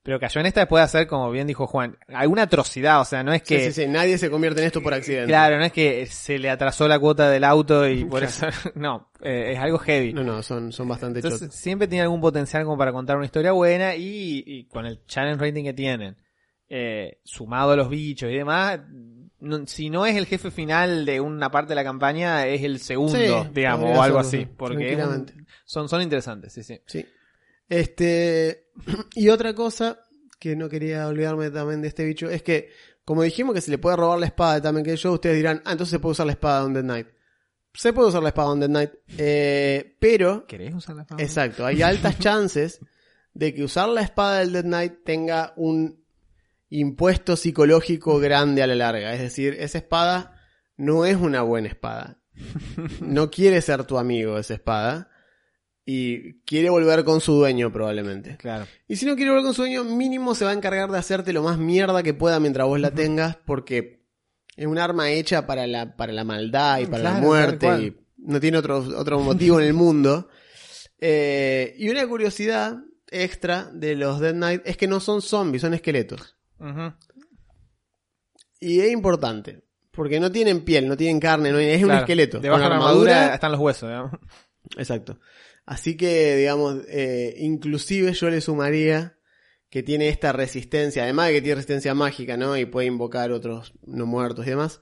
pero cayó en esta después de hacer, como bien dijo Juan, alguna atrocidad, o sea, no es que... sí, sí, nadie se convierte en esto por accidente. Claro, no es que se le atrasó la cuota del auto y por eso... No, eh, es algo heavy. No, no, son, son bastante Entonces siempre tiene algún potencial como para contar una historia buena y, y con el challenge rating que tienen, eh, sumado a los bichos y demás, no- si no es el jefe final de una parte de la campaña, es el segundo, Sí, digamos, o algo así, porque un- son, son interesantes, sí, sí. Sí. Este, y otra cosa que no quería olvidarme también de este bicho es que, como dijimos que se le puede robar la espada también que yo, ustedes dirán, ah, entonces se puede usar la espada de Undead Knight. Se puede usar la espada de Undead Knight, eh, pero, ¿Querés usar la fama? exacto, hay altas chances de que usar la espada del Dead Knight tenga un impuesto psicológico grande a la larga. Es decir, esa espada no es una buena espada. No quiere ser tu amigo esa espada. Y quiere volver con su dueño probablemente. Claro. Y si no quiere volver con su dueño, mínimo se va a encargar de hacerte lo más mierda que pueda mientras vos la tengas. Porque es un arma hecha para la, para la maldad y para la muerte. Y no tiene otro, otro motivo en el mundo. Eh, y una curiosidad extra de los Dead Knight es que no son zombies, son esqueletos. Y es importante. Porque no tienen piel, no tienen carne, no, es un esqueleto. Debajo de la armadura están los huesos. Exacto. Así que, digamos, eh, inclusive yo le sumaría que tiene esta resistencia, además de que tiene resistencia mágica, ¿no? Y puede invocar otros no muertos y demás.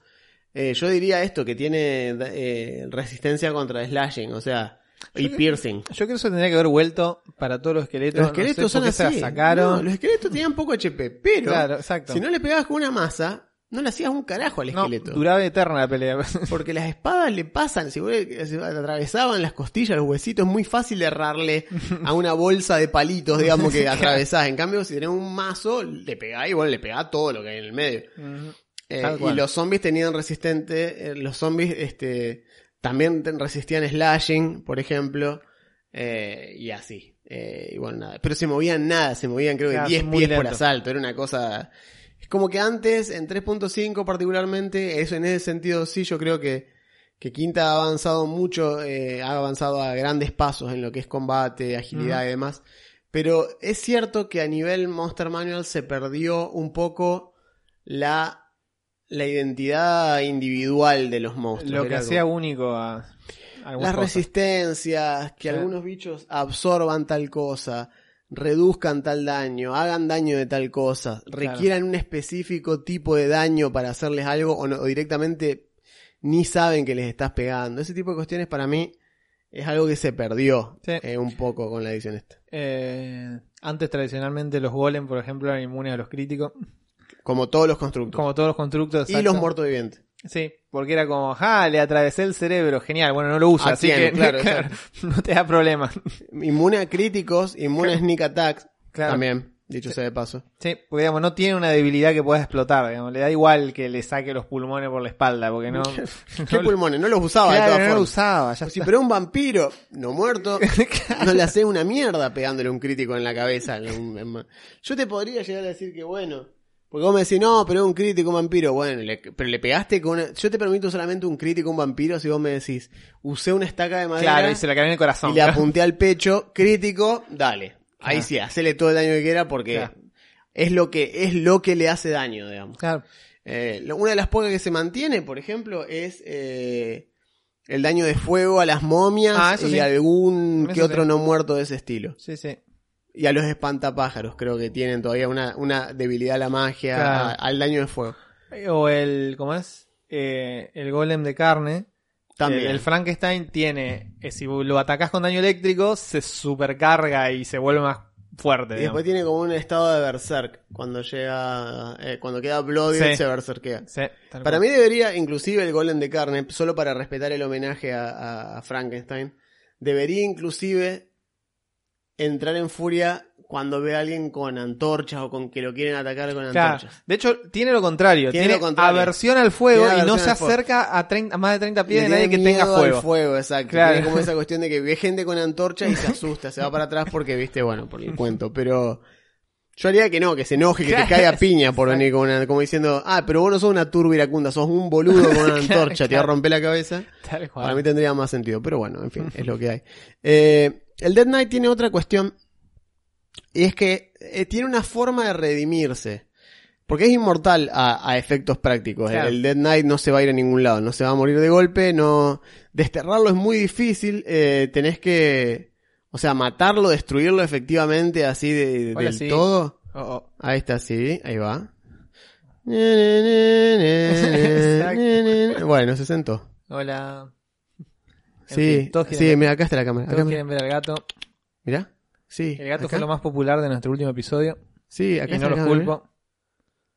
Eh, yo diría esto, que tiene eh, resistencia contra slashing, o sea, y piercing. Yo creo que eso tendría que haber vuelto para todos los esqueletos. Los no sé esqueletos son se así. la sacaron. No, los esqueletos tenían poco HP, pero Claro, si no le pegabas con una masa, no le hacías un carajo al No, esqueleto. duraba eterna la pelea. Porque las espadas le pasan, si vos le- se atravesaban las costillas, los huesitos, es muy fácil errarle a una bolsa de palitos, digamos, que atravesás. En cambio, si tenés un mazo, le pegás y bueno, le pegás todo lo que hay en el medio. Eh, y los zombies tenían resistente, eh, los zombies este, también resistían slashing, por ejemplo. Eh, y así. Y bueno, nada. Pero se movían nada, se movían creo que Claro, 10 son muy pies por asalto. Era una cosa. Es como que antes, en 3.5 particularmente, eso en ese sentido sí, yo creo que, que Quinta ha avanzado mucho, eh, ha avanzado a grandes pasos en lo que es combate, agilidad y demás. Pero es cierto que a nivel Monster Manual se perdió un poco la, la identidad individual de los monstruos. Lo que hacía como- único a, las cosas. resistencias, que Sí. algunos bichos absorban tal cosa, reduzcan tal daño, hagan daño de tal cosa, requieran un específico tipo de daño para hacerles algo o, no- o directamente ni saben que les estás pegando. Ese tipo de cuestiones para mí es algo que se perdió Sí. eh, un poco con la edición esta. Eh, antes tradicionalmente los golem, por ejemplo, eran inmunes a los críticos, Como todos los constructos. como todos los constructos. y los muertos vivientes. Sí, porque era como, ja, le atravesé el cerebro, genial, bueno, no lo usa, ¿A así quién? que Claro, no te da problema. Inmune a críticos, inmune a sneak attacks. Claro. También, dicho sea de paso. Sí, porque digamos, no tiene una debilidad que pueda explotar, digamos, le da igual que le saque los pulmones por la espalda, porque no... ¿Qué pulmones? No los usaba de Claro, todas no lo formas. usaba, ya Sí, está. pero un vampiro no muerto no le hace una mierda pegándole un crítico en la cabeza. Yo te podría llegar a decir que bueno, porque vos me decís, no, pero es un crítico, un vampiro. Bueno, le- pero le pegaste con una... Yo te permito solamente un crítico, un vampiro, si vos me decís, usé una estaca de madera Claro, y se la cayó en el corazón. y le apunté al pecho, crítico, dale. Ahí sí, hacele todo el daño que quiera porque Claro. es lo que es lo que le hace daño, digamos. Claro. Eh, una de las pocas que se mantiene, por ejemplo, es eh, el daño de fuego a las momias Ah, y sí. algún Eso que otro sí. no muerto de ese estilo. Sí, sí. Y a los espantapájaros, creo que tienen todavía una, una debilidad a la magia, Claro. a- al daño de fuego. O el, ¿cómo es? Eh, el golem de carne. También. El, el Frankenstein tiene, eh, si lo atacás con daño eléctrico, se supercarga y se vuelve más fuerte. y digamos. después tiene como un estado de berserk. Cuando llega, eh, cuando queda bloody Sí. se berserkea. Sí, Para mí debería, inclusive el golem de carne, solo para respetar el homenaje a, a- a Frankenstein, debería inclusive entrar en furia cuando ve a alguien con antorchas o con que lo quieren atacar con Claro. antorchas. De hecho, tiene lo contrario. Tiene Tiene, lo contrario. aversión al fuego y no se acerca a, 30 a más de 30 pies de nadie que tenga al fuego. exacto. Claro. Tiene como esa cuestión de que ve gente con antorcha y se asusta, se va para atrás porque, viste, bueno, por el cuento. Pero yo haría que no, que se enoje, que te caiga piña por venir con una, como diciendo, ah, pero vos no sos una turba iracunda, sos un boludo con una antorcha, te va a romper la cabeza. Tal cual. Para mí tendría más sentido, pero bueno, en fin, es lo que hay. Eh, el Dead Knight tiene otra cuestión, y es que eh, tiene una forma de redimirse. Porque es inmortal a, a efectos prácticos. Claro. El Dead Knight no se va a ir a ningún lado, no se va a morir de golpe, no... Desterrarlo es muy difícil, eh, tenés que... O sea, matarlo, destruirlo efectivamente así de, Hola, del sí. todo. Oh, oh. Ahí está, sí, ahí va. Bueno, se sentó. Hola. Sí, fin, sí, ver- mira, acá está la cámara. Todos Acá, quieren ver al gato. Mira. Sí. El gato acá. fue lo más popular de nuestro último episodio. Sí, acá y está no los culpo.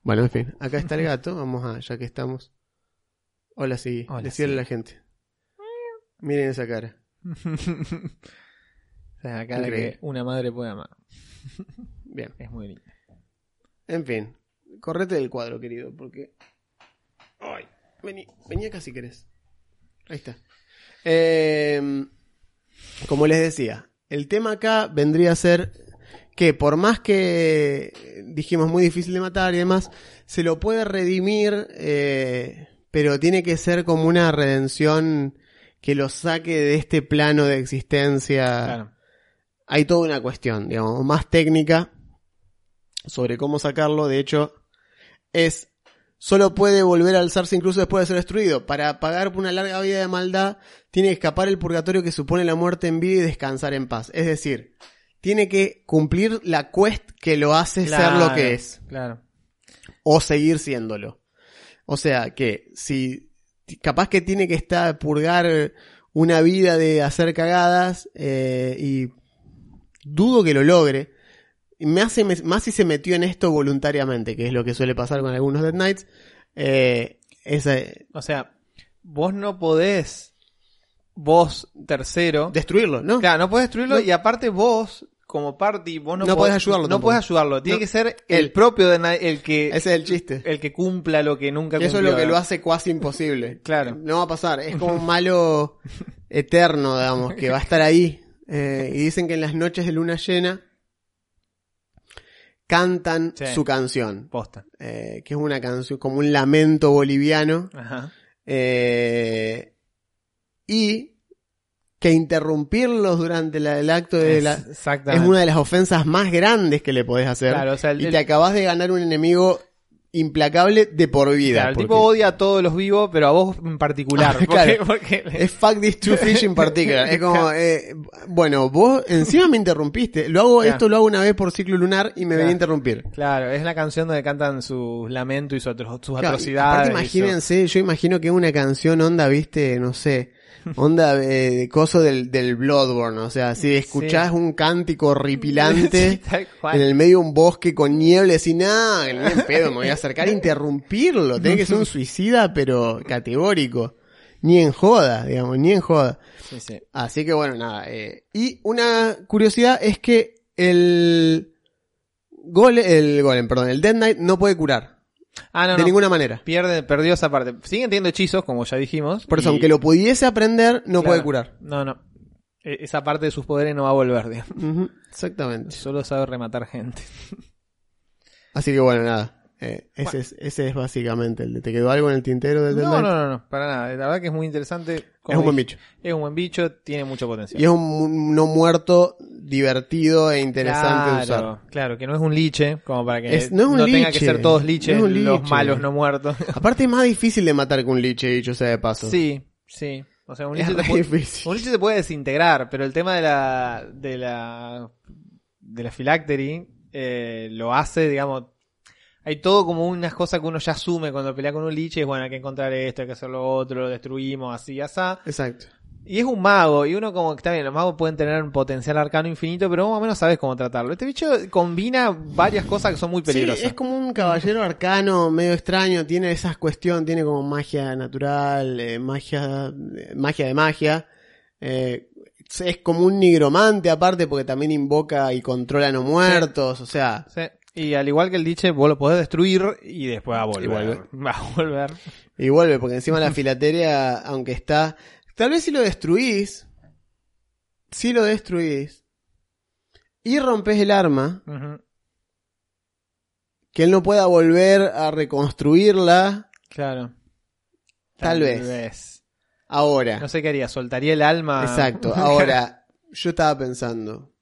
Bueno, en fin, acá está el gato. Vamos a, ya que estamos. Hola, sí. Hola, Decirle sí. a la gente. Miren esa cara. O sea, la cara Increíble. que una madre puede amar. Bien. Es muy linda. En fin. Correte del cuadro, querido, porque. Ay, vení, vení acá si querés. Ahí está. Eh, como les decía, el tema acá vendría a ser que por más que dijimos muy difícil de matar y demás, se lo puede redimir, eh, pero tiene que ser como una redención que lo saque de este plano de existencia Claro. hay toda una cuestión, digamos, más técnica sobre cómo sacarlo. De hecho, es solo puede volver a alzarse incluso después de ser destruido. Para pagar por una larga vida de maldad, tiene que escapar el purgatorio que supone la muerte en vida y descansar en paz. Es decir, tiene que cumplir la quest que lo hace ser lo que es Claro. o seguir siéndolo. O sea, que si capaz que tiene que estar purgar una vida de hacer cagadas eh, y dudo que lo logre. Y me hace más si se metió en esto voluntariamente, que es lo que suele pasar con algunos Dead Knights. Eh, esa- O sea, vos no podés, vos tercero, destruirlo, ¿no? claro, no podés destruirlo No. y aparte vos, como party, vos no, No podés ayudarlo No tampoco. podés ayudarlo. Tiene No. que ser el Él. propio de el que, Ese es el chiste. el que cumpla lo que nunca Y eso es cumplió, lo que lo hace casi imposible. Claro. No va a pasar. Es como un malo eterno, digamos, que va a estar ahí Eh, y dicen que en las noches de luna llena cantan Sí. su canción, Posta. eh, que es una canción como un lamento boliviano. Ajá. eh, y que interrumpirlos durante la- el acto de la, es una de las ofensas más grandes que le podés hacer. Claro, o sea, el, y el- te acabas de ganar un enemigo implacable de por vida. claro, el porque tipo odia a todos los vivos, pero a vos en particular. Ah, claro. porque- Es fuck these two fish in particular. Es como, eh, bueno, vos encima me interrumpiste. Lo hago, Claro. esto lo hago una vez por ciclo lunar y me venía a interrumpir. Claro, es la canción donde cantan sus lamentos y sus, atro- atrocidades. aparte imagínense, yo imagino que es una canción onda, viste, no sé, onda eh, de coso del, del Bloodborne, o sea, si escuchás un cántico horripilante Sí, en el medio de un bosque con niebla, y nada, ni en pedo, me voy a acercar a interrumpirlo, tenés que ser un suicida, pero categórico. Ni en joda, digamos, ni en joda. Sí, sí. Así que bueno, nada. eh, y una curiosidad es que el golem, el golem, perdón, el Dead Knight no puede curar. Ah, no, de no. ninguna manera. Pierde, perdió esa parte. Siguen teniendo hechizos, como ya dijimos. Por eso, y- aunque lo pudiese aprender, no Claro. puede curar. No, no. E- Esa parte de sus poderes no va a volver, digamos. Exactamente. Solo sabe rematar gente. Así que bueno, nada. Eh, ese, es, ese es básicamente el de. ¿Te quedó algo en el tintero del Dead No, Knight? no, no, no, para nada. La verdad que es muy interesante. Es un buen bicho. Es un buen bicho, tiene mucho potencial. Y es un no muerto divertido e interesante de usar. claro, claro, que no es un liche, como para que Es- no es un tenga que ser todos liches, no los malos no muertos. Aparte es más difícil de matar que un liche, dicho sea de paso. sí, sí. O sea, un liche, te puede, difícil. un liche se puede desintegrar, pero el tema de la de la de la phylactery eh, lo hace, digamos, hay todo como unas cosas que uno ya asume cuando pelea con un liche, es bueno, hay que encontrar esto, hay que hacer lo otro, lo destruimos, así, asá. Exacto. Y es un mago, y uno como que está bien, los magos pueden tener un potencial arcano infinito, pero vos más o menos sabes cómo tratarlo. Este bicho combina varias cosas que son muy peligrosas. Sí, es como un caballero arcano medio extraño, tiene esas cuestiones, tiene como magia natural, eh, magia, eh, magia de magia. Eh, es como un nigromante aparte porque también invoca y controla no muertos, o sea, Sí. Y al igual que el liche, vos lo podés destruir y después va a volver. Y vuelve. Va a volver. y vuelve porque encima la filateria, aunque está, tal vez si lo destruís, si lo destruís y rompes el arma, que él no pueda volver a reconstruirla Claro. Tal vez. ahora. No sé qué haría, soltaría el alma. Exacto. Ahora, yo estaba pensando.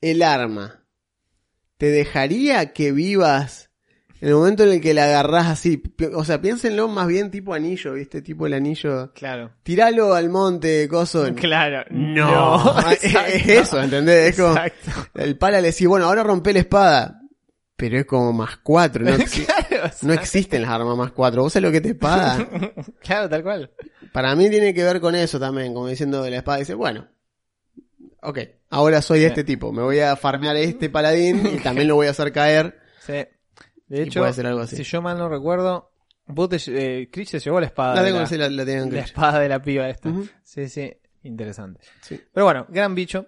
El arma. ¿Te dejaría que vivas en el momento en el que la agarrás así? O sea, piénsenlo más bien tipo anillo, ¿viste? Tipo el anillo. Claro. Tiralo al monte, coso. Claro. No. es, eso, ¿entendés? Es como, Exacto. el pala le decís, bueno, ahora rompe la espada. Pero es como más cuatro, no, exi- claro, no existen las armas más cuatro. ¿Vos sabés lo que te espada? claro, tal cual. Para mí tiene que ver con eso también, como diciendo de la espada, dice, bueno, ok, ahora soy este tipo, me voy a farmear a este paladín y también lo voy a hacer caer. Sí. De hecho, puede ser algo así. si yo mal no recuerdo, vos te, eh, Chris se llevó la espada. La de tengo la, la, la espada de la piba esta. Sí, sí, interesante. Sí. Pero bueno, gran bicho.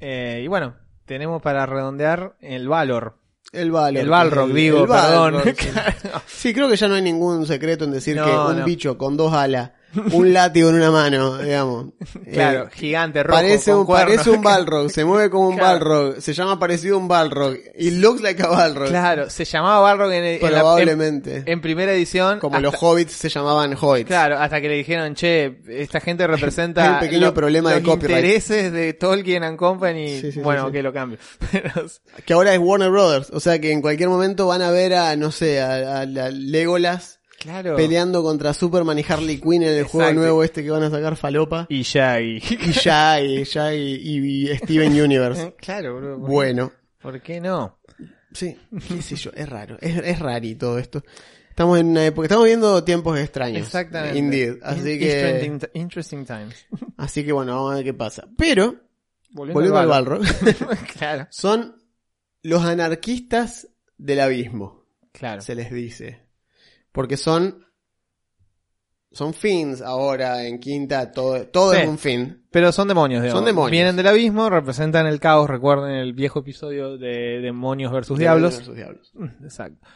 Eh, y bueno, tenemos para redondear el Valor. El Balrog. El Balrog, el- digo, el Balrog, perdón. sí. Sí, creo que ya no hay ningún secreto en decir No, que un no. bicho con dos alas, un látigo en una mano, digamos. claro, eh, gigante, rojo, Parece un, cuernos. parece un Balrog, se mueve como un Claro. Balrog, se llama parecido a un Balrog, y looks like a Balrog. Claro, se llamaba Balrog en, en- Probablemente. en primera edición. como hasta- los hobbits se llamaban hobbits. Claro, hasta que le dijeron, che, esta gente representa un pequeño problema de los copyright. intereses de Tolkien and Company. Sí, sí, bueno, sí. que lo cambio. Pero, Que ahora es Warner Brothers. O sea que en cualquier momento van a ver a, no sé, a, a la Legolas claro. peleando contra Superman y Harley Quinn en el juego nuevo este que van a sacar falopa. Y ya, y... Y ya, y ya, y, Steven Universe. claro, bro. ¿por- Bueno. ¿Por qué no? Sí, qué sé yo, es raro. Es, es rarito esto. Estamos en una época, estamos viendo tiempos extraños. Exactamente. Indeed. Así In- que, Interesting, times. así que bueno, vamos a ver qué pasa. Pero, Volviendo, volviendo al. Balrog, claro, son los anarquistas del abismo. claro. se les dice. Porque son. Son fins ahora en quinta, todo, todo Sí. es un fin. Pero son demonios, digamos. Son demonios. Vienen del abismo, representan el caos. Recuerden el viejo episodio de demonios versus diablos. Versus diablos. Mm, Exacto.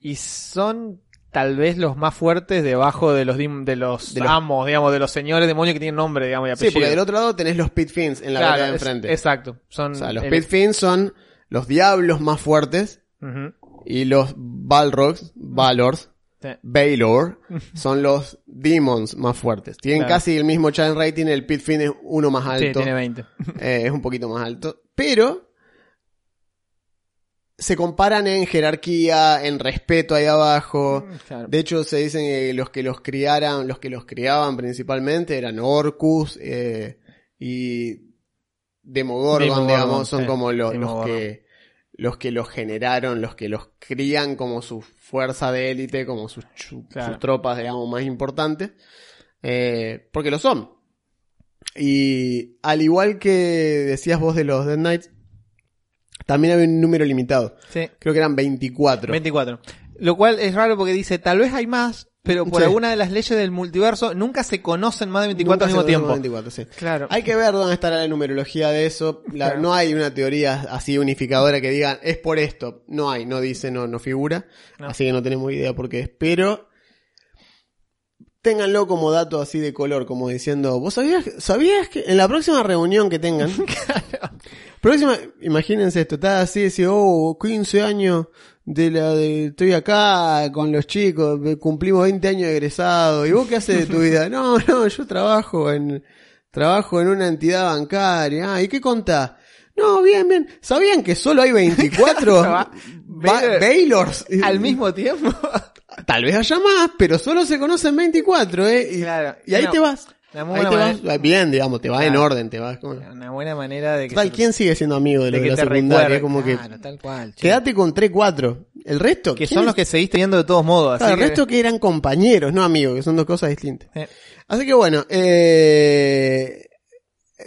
Y son tal vez los más fuertes debajo de los de los, De los- amos, digamos, de los señores demonios que tienen nombre, digamos, y Sí, apellido. porque del otro lado tenés los Pit Fiends en la Claro, de es- enfrente. exacto. Son o sea, los el- Pit Fiends son los diablos más fuertes y los Balrogs, Valors, Sí. Baylor, son los Demons más fuertes. Tienen Claro. casi el mismo challenge rating, el Pit Fiend es uno más Sí, alto. tiene 20. Eh, es un poquito más alto. Pero se comparan en jerarquía, en respeto ahí abajo. Claro. De hecho, se dicen que los que los criaran, los que los criaban principalmente eran Orcus eh, y Demogorgon, Demogorgon, digamos, son sí, como lo- los que los que los generaron, los que los crían como su fuerza de élite, como sus, su- Claro. sus tropas, digamos, más importantes, eh, porque lo son. Y al igual que decías vos de los Dead Knights, también había un número limitado. Sí. Creo que eran 24. 24. Lo cual es raro porque dice, tal vez hay más, pero por Sí. alguna de las leyes del multiverso nunca se conocen más de 24 Nunca al mismo tiempo. 24, sí. Claro. Hay que ver dónde estará la numerología de eso. La- Claro. No hay una teoría así unificadora que diga es por esto. No hay, no dice, no, no figura. No. Así que no tenemos idea por qué es. Pero ténganlo como dato así de color, como diciendo, ¿vos sabías, sabías que en la próxima reunión que tengan, próxima, imagínense esto, está así, decir, oh, 15 años de la de, estoy acá con los chicos, cumplimos 20 años de egresado, ¿y vos qué haces de tu vida? No, no, yo trabajo en, trabajo en una entidad bancaria, ah, ¿y qué contás? No, bien, bien. ¿Sabían que solo hay 24 Va- Ba- Baylors? Al mismo tiempo. Tal vez haya más, pero solo se conocen 24, ¿eh? Y, Claro. y ahí No, te vas. Ahí te manera- vas bien, digamos, te vas en orden, te vas como... Una buena manera de que, se- ¿quién sigue siendo amigo de los de, que la secundaria? como que... Claro, tal cual. che. Quédate con 3, 4. El resto... Que ¿quién son es? los que seguiste viendo de todos modos. Así Claro, el que- resto que eran compañeros, no amigos, que son dos cosas distintas. Eh, Así que bueno, eh...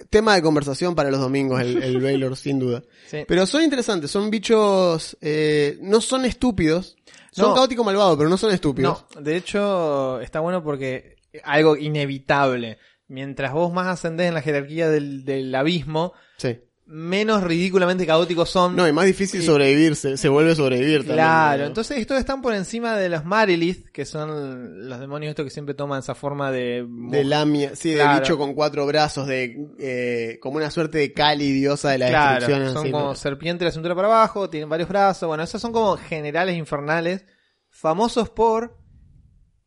Tema de conversación para los domingos, el, el Baylor, sin duda. sí. Pero son interesantes, son bichos... eh, no son estúpidos. Son No. caóticos malvados, pero no son estúpidos. No, de hecho está bueno porque algo inevitable. Mientras vos más ascendés en la jerarquía del, del abismo, Sí. Menos ridículamente caóticos son. No, y más difícil sobrevivir, se, se vuelve a sobrevivir también. Claro, ¿no? entonces estos están por encima de los Marilith, que son los demonios estos que siempre toman esa forma de... De lamia, sí, de bicho con cuatro brazos, de eh, como una suerte de Cali, diosa de la Claro, destrucción. son así, como ¿no? serpiente de la cintura para abajo, tienen varios brazos, bueno, esos son como generales infernales, famosos por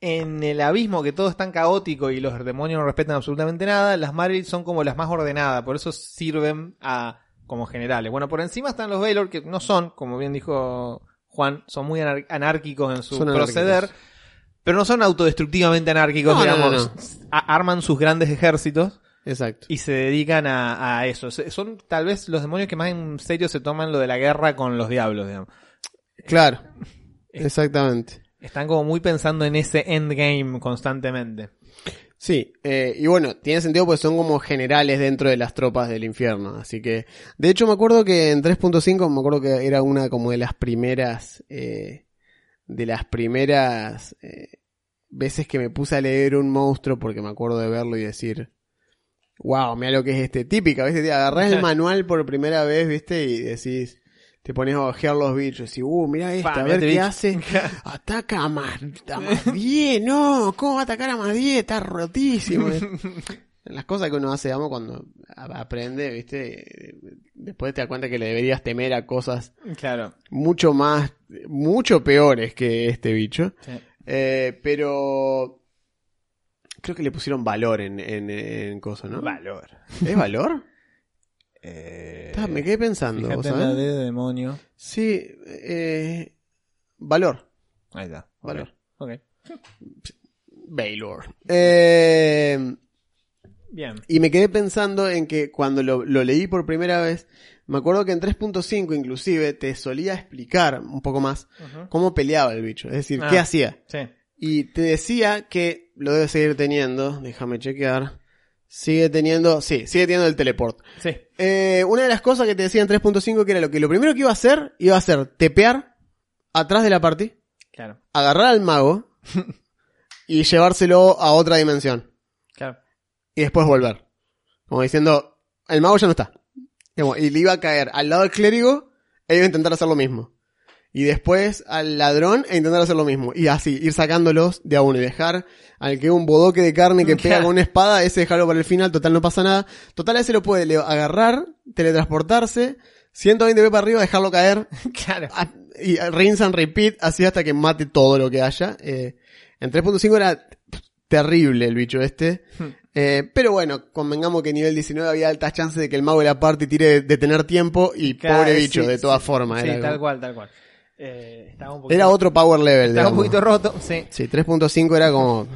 en el abismo que todo es tan caótico y los demonios no respetan absolutamente nada, las Marilith son como las más ordenadas, por eso sirven a como generales. Bueno, por encima están los Baylor, que no son, como bien dijo Juan, son muy anar- anárquicos en su Son anárquicos. proceder, pero no son autodestructivamente anárquicos, No, digamos, no, arman sus grandes ejércitos Exacto. y se dedican a, a eso. Son tal vez los demonios que más en serio se toman lo de la guerra con los diablos, digamos. Claro. Exactamente. Están como muy pensando en ese endgame constantemente. Sí, eh, y bueno, tiene sentido porque son como generales dentro de las tropas del infierno, así que... De hecho me acuerdo que en 3.5 me acuerdo que era una como de las primeras... eh, de las primeras eh, veces que me puse a leer un monstruo porque me acuerdo de verlo y decir... Wow, mira lo que es este. Típica, ¿viste? Te agarrás el manual por primera vez, ¿viste? Y decís... Te pones a ojear los bichos y, uh, mira este, Pa, a ver este qué bicho. hace. Ataca a más, a más 10, no, ¿cómo va a atacar a más 10? Está rotísimo. Las cosas que uno hace, digamos, cuando aprende, ¿viste? Después te das cuenta que le deberías temer a cosas Claro. mucho más, mucho peores que este bicho. Sí. Eh, pero creo que le pusieron valor en, en, en cosas, ¿no? Valor. ¿Es valor? Eh, me quedé pensando, fíjate ¿vos en la sabés? D de demonio. Sí, eh, valor. Ahí está. Valor. Ok. Baylor. Eh, Bien. y me quedé pensando en que cuando lo, lo leí por primera vez, me acuerdo que en 3.5 inclusive te solía explicar un poco más cómo peleaba el bicho, es decir, Ah. qué hacía. Sí. Y te decía que lo debe seguir teniendo, déjame chequear. Sigue teniendo, sí, sigue teniendo el teleport. Sí. Eh, una de las cosas que te decía en 3.5 que era lo que lo primero que iba a hacer, iba a ser tepear atrás de la party, Claro. agarrar al mago y llevárselo a otra dimensión. Claro. y después volver. Como diciendo, el mago ya no está. Y le iba a caer al lado del clérigo e iba a intentar hacer lo mismo. Y después al ladrón e intentar hacer lo mismo. Y así, ir sacándolos de a uno y dejar al que un bodoque de carne que pega con una espada, ese dejarlo para el final, total no pasa nada. Total ese lo puede agarrar, teletransportarse, 120 p para arriba, dejarlo caer, Claro. a- y rinse and repeat, así hasta que mate todo lo que haya. Eh, en 3.5 era terrible el bicho este. Hmm. Eh, pero bueno, convengamos que nivel 19 había altas chances de que el mago de la party tire de tener tiempo y Claro, pobre bicho, sí, de todas sí. formas. Sí, tal como- cual, tal cual. Eh, estaba un poquito, era otro power level. estaba un poquito roto, sí. Sí, 3.5 era como...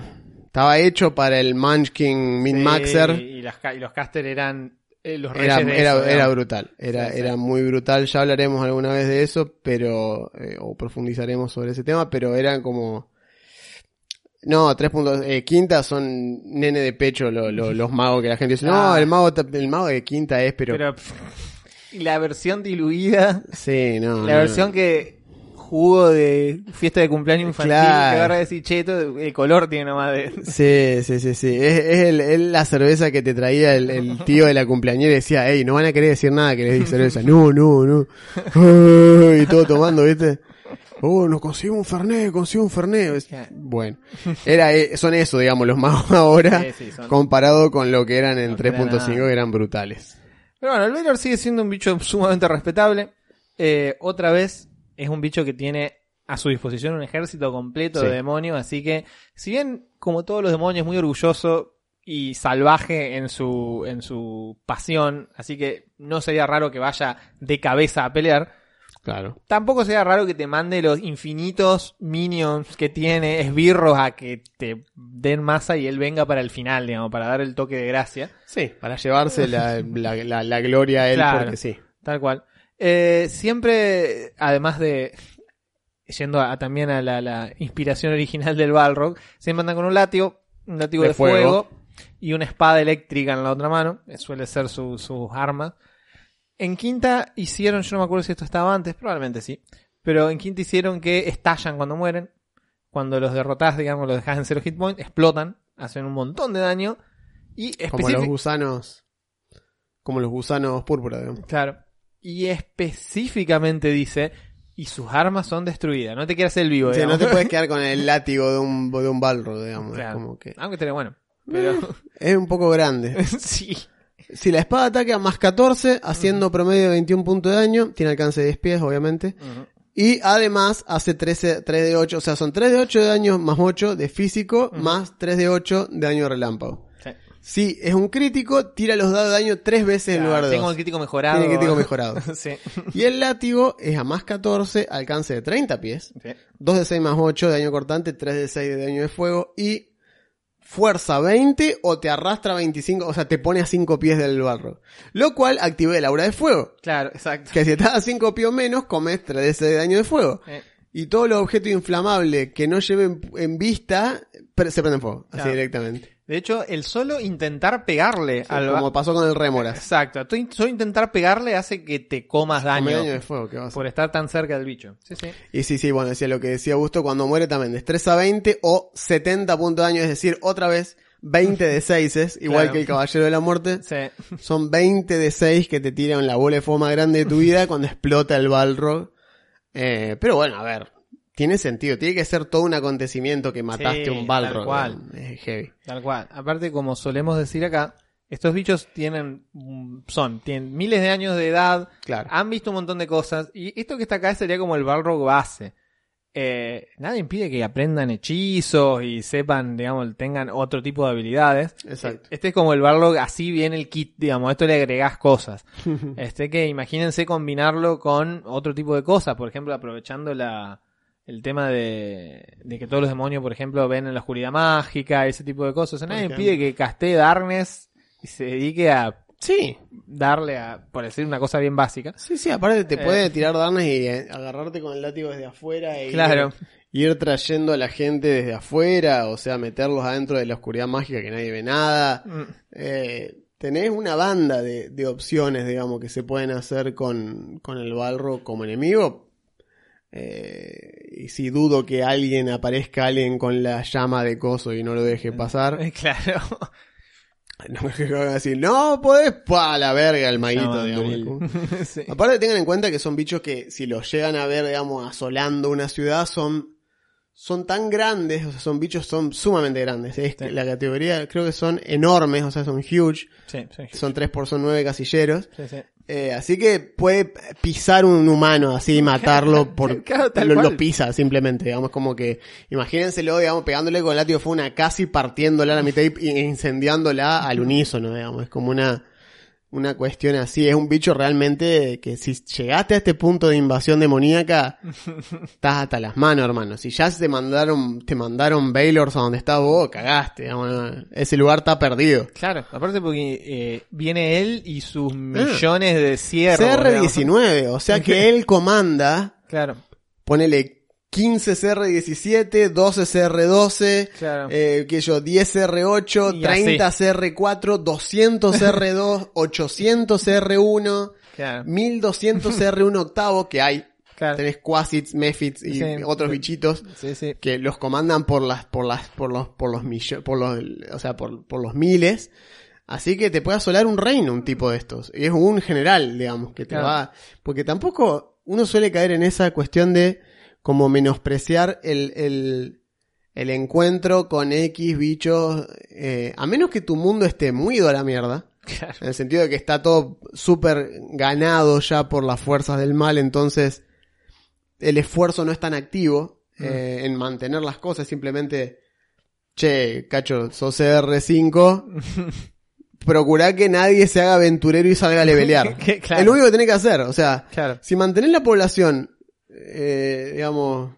Estaba hecho para el Munchkin Min Maxer. Sí, y, las y los caster eran eh, los Era, reyes de era, eso, era brutal, era, Sí, era muy brutal, ya hablaremos alguna vez de eso, pero, eh, o profundizaremos sobre ese tema, pero eran como, no, tres puntos, eh, quinta son nene de pecho lo- lo- los magos que la gente dice, no, Ah. el mago, el mago de quinta es, pero, Pero, pff, la versión diluida, sí, no. la no. versión que jugó de fiesta de cumpleaños infantil, Claro. que agarra decir, che, todo el color tiene nomás de... Sí, sí, sí, sí. Es, es el- es la cerveza que te traía el, el tío de la cumpleañera y decía, hey, no van a querer decir nada que les di cerveza. No, no, no. Ay, y todo tomando, ¿viste? Oh, nos conseguimos un Fernet, conseguimos un Fernet. Bueno, era, eh, son eso, digamos, los magos ahora, Sí, sí, son- comparado con lo que eran en No, que era 3.5, nada. que eran brutales. Pero bueno, el Baylor sigue siendo un bicho sumamente respetable. Eh, otra vez, es un bicho que tiene a su disposición un ejército completo Sí. de demonios, así que, si bien, como todos los demonios, es muy orgulloso y salvaje en su, en su pasión, así que no sería raro que vaya de cabeza a pelear, Claro. tampoco sería raro que te mande los infinitos minions que tiene, esbirros, a que te den masa y él venga para el final, digamos, para dar el toque de gracia. Sí, para llevarse la, la, la, la gloria a él, Claro. porque sí. Tal cual. Eh, siempre, además de yendo a, también a la, la inspiración original del Balrog, siempre andan con un látigo, un látigo de, De fuego. fuego. y una espada eléctrica en la otra mano. eh, Suele ser su- armas. En quinta hicieron, yo no me acuerdo si esto estaba antes, probablemente sí. Pero en quinta hicieron que estallan cuando mueren. Cuando los derrotás, digamos, los dejas en cero hit point, explotan, hacen un montón de daño. Y Como los gusanos, como los gusanos púrpura, digamos. Claro. Y específicamente dice, y sus armas son destruidas. No te quieras el vivo, Sí, no digamos. te puedes quedar con el látigo de un, de un balro, digamos. Es Claro. como que Aunque estaría bueno. Pero es un poco grande. sí. Si la espada ataca más 14, haciendo promedio de 21 puntos de daño, tiene alcance de 10 pies, obviamente. Y además hace 13, 3 de 8, o sea, son 3 de 8 de daño más 8 de físico, más 3 de 8 de daño de relámpago. Sí. Si es un crítico, tira los dados de daño 3 veces en lugar de Tengo 2. el crítico mejorado. Tiene crítico mejorado. sí. Y el látigo es a más 14, alcance de 30 pies. Sí. 2 de 6 más 8 de daño cortante, 3 de 6 de daño de fuego y fuerza 20 o te arrastra 25, o sea, te pone a 5 pies del barro. Lo cual activa el aura de fuego. Claro, exacto. Que si estás a 5 pies o menos, comes 3 de 6 de daño de fuego. Eh, Y todos los objetos inflamables que no lleven en vista se prenden fuego, así Claro. directamente. De hecho, el solo intentar pegarle al Como pasó con el Rémoras. Exacto. Tú in- Solo intentar pegarle hace que te comas daño. daño de fuego, ¿qué? Por estar tan cerca del bicho. Sí, sí. Y sí, sí, bueno, decía lo que decía Augusto, cuando muere también destreza 20 o 70 puntos de daño, es decir, otra vez 20 de 6 igual Claro. que el Caballero de la Muerte. Sí. Son 20 de 6 que te tiran la bola de fuego más grande de tu vida cuando explota el Balrog. Eh, pero bueno, a ver, tiene sentido, tiene que ser todo un acontecimiento que mataste Sí, a un Balrog. tal cual. Es heavy. Tal cual. Aparte, como solemos decir acá, estos bichos tienen, mm, son, tienen miles de años de edad, Claro. han visto un montón de cosas, y esto que está acá sería como el Balrog base. Eh, nada impide que aprendan hechizos y sepan, digamos, tengan otro tipo de habilidades. Exacto. Este es como el Balrog, así viene el kit, digamos, esto le agregás cosas. Este que imagínense combinarlo con otro tipo de cosas, por ejemplo, aprovechando la el tema de, de que todos los demonios, por ejemplo, ven en la oscuridad mágica, ese tipo de cosas. O sea, nadie ejemplo. impide que castee Darkness y se dedique a Sí, darle a, por decir una cosa bien básica. sí, sí, aparte te Eh. puede tirar darnes y eh, agarrarte con el látigo desde afuera y Claro. ir, ir trayendo a la gente desde afuera, o sea, meterlos adentro de la oscuridad mágica que nadie ve nada. Mm, Eh, tenés una banda de, de opciones, digamos, que se pueden hacer con, con el Balro como enemigo. Eh, y si dudo que alguien aparezca alguien con la llama de coso y no lo deje pasar. Claro. no que decir, no podés, pa la verga el maguito, digamos. Anduril. Sí. Aparte tengan en cuenta que son bichos que si los llegan a ver, digamos, asolando una ciudad, son, son tan grandes, o sea, son bichos, son sumamente grandes. Es Sí. la categoría, creo que son enormes, o sea, son huge. Sí, sí, Son 3 por son 9 casilleros. Eh, así que puede pisar un humano así y matarlo por Claro, tal lo, lo pisa simplemente, digamos como que imagínenselo, digamos, pegándole con el látigo fue una casi partiéndola a la mitad y y incendiándola al unísono, digamos, es como una una cuestión así, es un bicho realmente que si llegaste a este punto de invasión demoníaca, estás hasta las manos, hermano. Si ya te mandaron, te mandaron Baylors a donde estás vos, cagaste, digamos, ese lugar está perdido. Claro, aparte porque eh, viene él y sus millones de ciervos. CR-19, o sea que él comanda, Claro, ponele 15 CR-17, 12 CR-12, claro. eh, que yo, 10 CR-8, Y 30 CR-4, 200 CR-2, 800 CR-1, claro, 1200 CR-1 octavo, que hay, claro. tenés Quasits, Mephits y Sí. otros bichitos Sí, que los comandan por las, por las, por los, por los millones, por los, o sea, por, por los miles. Así que te puede asolar un reino un tipo de estos. Y es un general, digamos, que te Claro. va, porque tampoco uno suele caer en esa cuestión de como menospreciar el, el, el encuentro con X bichos, eh, a menos que tu mundo esté muy ido a la mierda. Claro. En el sentido de que está todo súper ganado ya por las fuerzas del mal, entonces el esfuerzo no es tan activo eh, en mantener las cosas, simplemente, che, cacho, sos CR5, procurá que nadie se haga aventurero y salga a levelear. Claro. Es lo único que tenés que hacer, o sea, Claro. si mantenés la población, eh, digamos,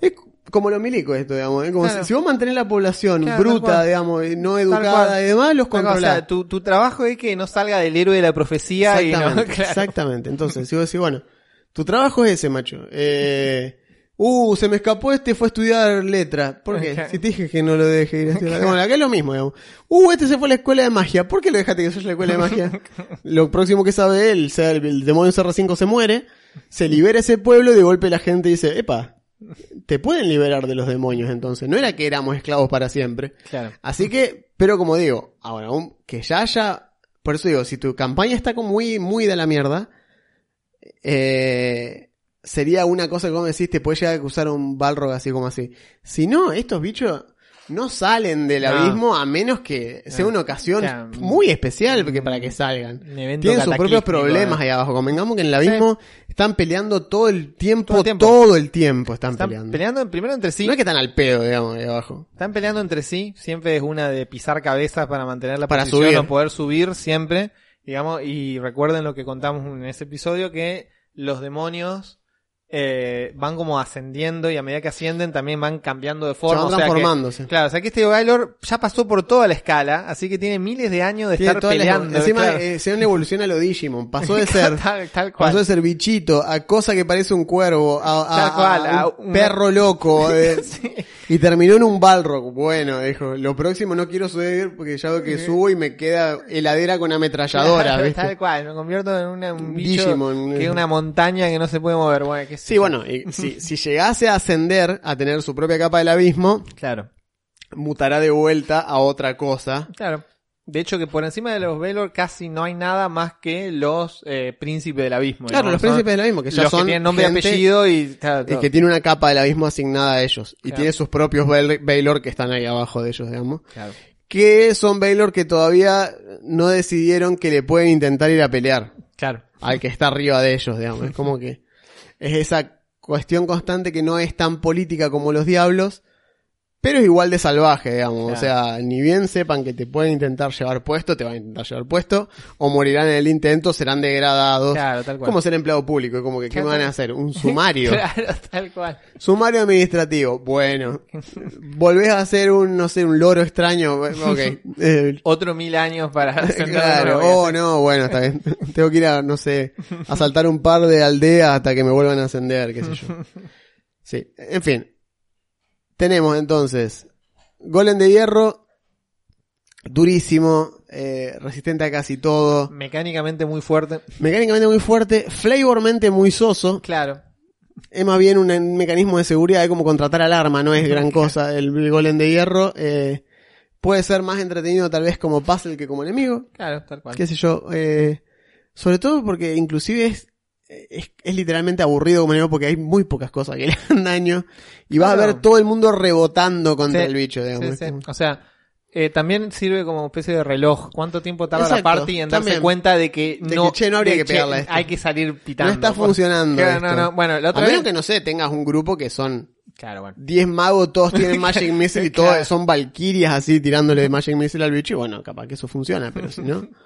es como lo milico esto, digamos, como Claro. si, si vos mantenés la población Claro, bruta, digamos, no educada y demás, los O controlás. sea, tu, tu trabajo es que no salga del héroe de la profecía y no, Exactamente, claro. exactamente. Entonces, si vos decís, bueno, tu trabajo es ese, macho. Eh, uh, se me escapó este, fue a estudiar letra. ¿Por qué? Si te dije que no lo deje ir a estudiar. Bueno, acá es lo mismo, digamos. Uh, este se fue a la escuela de magia. ¿Por qué lo dejaste que se a la escuela de magia? lo próximo que sabe él, sea el demonio CR5 se muere, se libera ese pueblo y de golpe la gente dice, epa, te pueden liberar de los demonios entonces. No era que éramos esclavos para siempre. Claro. Así que, pero como digo, ahora, un- que ya haya, por eso digo, si tu campaña está como muy, muy de la mierda, eh, sería una cosa que vos me decís, te puede llegar a acusar un Balrog así como así. Si no, estos bichos no salen del No. abismo a menos que sea una ocasión Claro. muy especial porque para que salgan. Tienen sus propios cataclísmico, problemas eh. ahí abajo. Convengamos que en el abismo están peleando todo el tiempo, Todo todo el el tiempo. tiempo, están, Están peleando. peleando primero entre sí. No es que están al pedo, digamos, ahí abajo. Están peleando entre sí, siempre es una de pisar cabezas para mantener la Para posición subir. o poder subir siempre, digamos, y recuerden lo que contamos en ese episodio que los demonios eh, van como ascendiendo y a medida que ascienden también van cambiando de Se forma. van o sea que- transformándose. claro, o sea que este Baylor ya pasó por toda la escala, así que tiene miles de años de Tiene estar peleando. encima claro. eh, se una evolución a lo Digimon. Pasó de ser, tal, tal cual. pasó de ser bichito a cosa que parece un cuervo, a, a- Tal cual, a a un perro loco. eh, Sí. Y terminó en un Balrog. Bueno, dijo, lo próximo no quiero subir porque ya veo que subo y me queda heladera con ametralladora, Claro. Tal cual, me convierto en una- un bicho Digimon. que es una montaña que no se puede mover. Bueno, sé Sí, bueno, y si, si llegase a ascender, a tener su propia capa del abismo, Claro. mutará de vuelta a otra cosa. Claro. De hecho, que por encima de los Velor casi no hay nada más que los eh, príncipes del abismo. Claro, digamos, los príncipes del abismo, que ya los son que tienen nombre y apellido y, claro, Y todo. que tiene una capa del abismo asignada a ellos. Y Claro. tiene sus propios Bail- Baylor que están ahí abajo de ellos, digamos. Claro. Que son Baylor que todavía no decidieron que le pueden intentar ir a pelear Claro. al que está arriba de ellos, digamos. Es como que es esa cuestión constante que no es tan política como los diablos, pero es igual de salvaje, digamos. Claro. O sea, ni bien sepan que te pueden intentar llevar puesto, te van a intentar llevar puesto, o morirán en el intento, serán degradados. Claro, tal cual. Como ser empleado público, como que, ¿qué me van a hacer? Un sumario. Claro, tal cual. Sumario administrativo. Bueno. Volvés a hacer un, no sé, un loro extraño. Ok. Eh, Otro mil años para claro. Oh, no, bueno, está bien. Tengo que ir a, no sé, a saltar un par de aldeas hasta que me vuelvan a ascender, qué sé yo. Sí. En fin. Tenemos entonces Golem de hierro. Durísimo. eh, resistente a casi todo. Mecánicamente muy fuerte. Mecánicamente muy fuerte. Flavormente muy soso. Claro. Es más bien un, un mecanismo de seguridad, es como contratar alarma, no es gran cosa. El, golem de hierro eh, puede ser más entretenido tal vez como puzzle que como enemigo. Claro, tal cual. Qué sé yo. eh, sobre todo porque inclusive es, es, es literalmente aburrido como enemigo porque hay muy pocas cosas que le dan daño. Y vas a ver todo el mundo rebotando contra Sí, el bicho, digamos. Sí, sí. O sea, eh, también sirve como especie de reloj. ¿Cuánto tiempo tarda la Exacto, party en darse también. cuenta de que De no, que, che, no habría de que pegarle a esto. Hay que salir pitando. No está funcionando. Claro, esto. no, no. Bueno, la A otra menos vez... que no sé, tengas un grupo que son Claro, bueno. 10 magos, todos tienen Magic Missile y todos Claro. son Valkyrias así tirándole Magic Missile al bicho. Y bueno, capaz que eso funciona, pero si no.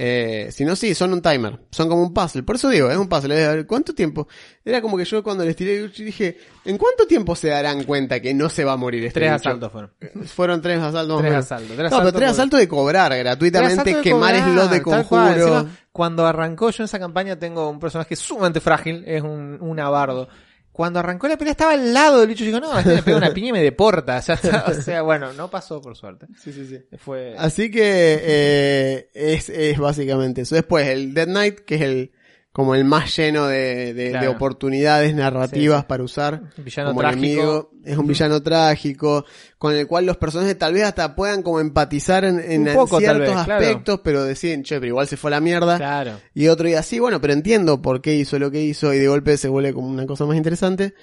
Eh, si no, sí, son un timer. Son como un puzzle. Por eso digo, es un puzzle. ¿Cuánto tiempo? Era como que yo cuando les tiré, dije, ¿en cuánto tiempo se darán cuenta que no se va a morir este Tres bicho? asaltos fueron. Fueron tres asaltos. Tres asaltos. Tres No, pero asaltos tres por- asaltos de cobrar Tres gratuitamente, de quemar cobrar, slots de conjuro. Encima, cuando arrancó yo en esa campaña tengo un personaje sumamente frágil, es un, un abardo. Cuando arrancó la pelea estaba al lado del bicho y digo, no, este me pega una piña y me deporta. O sea, bueno, no pasó por suerte. Sí, sí, sí. Fue... Así que eh, es, es básicamente eso. Después el Dead Knight, que es el como el más lleno de, de- Claro. de oportunidades narrativas Sí, sí. para usar Villano como trágico. enemigo. Es un villano trágico, con el cual los personajes tal vez hasta puedan como empatizar en, en poco, ciertos vez, claro. aspectos, pero deciden, che, pero igual se fue a la mierda. Claro. Y otro día, sí, bueno, pero entiendo por qué hizo lo que hizo y de golpe se vuelve como una cosa más interesante.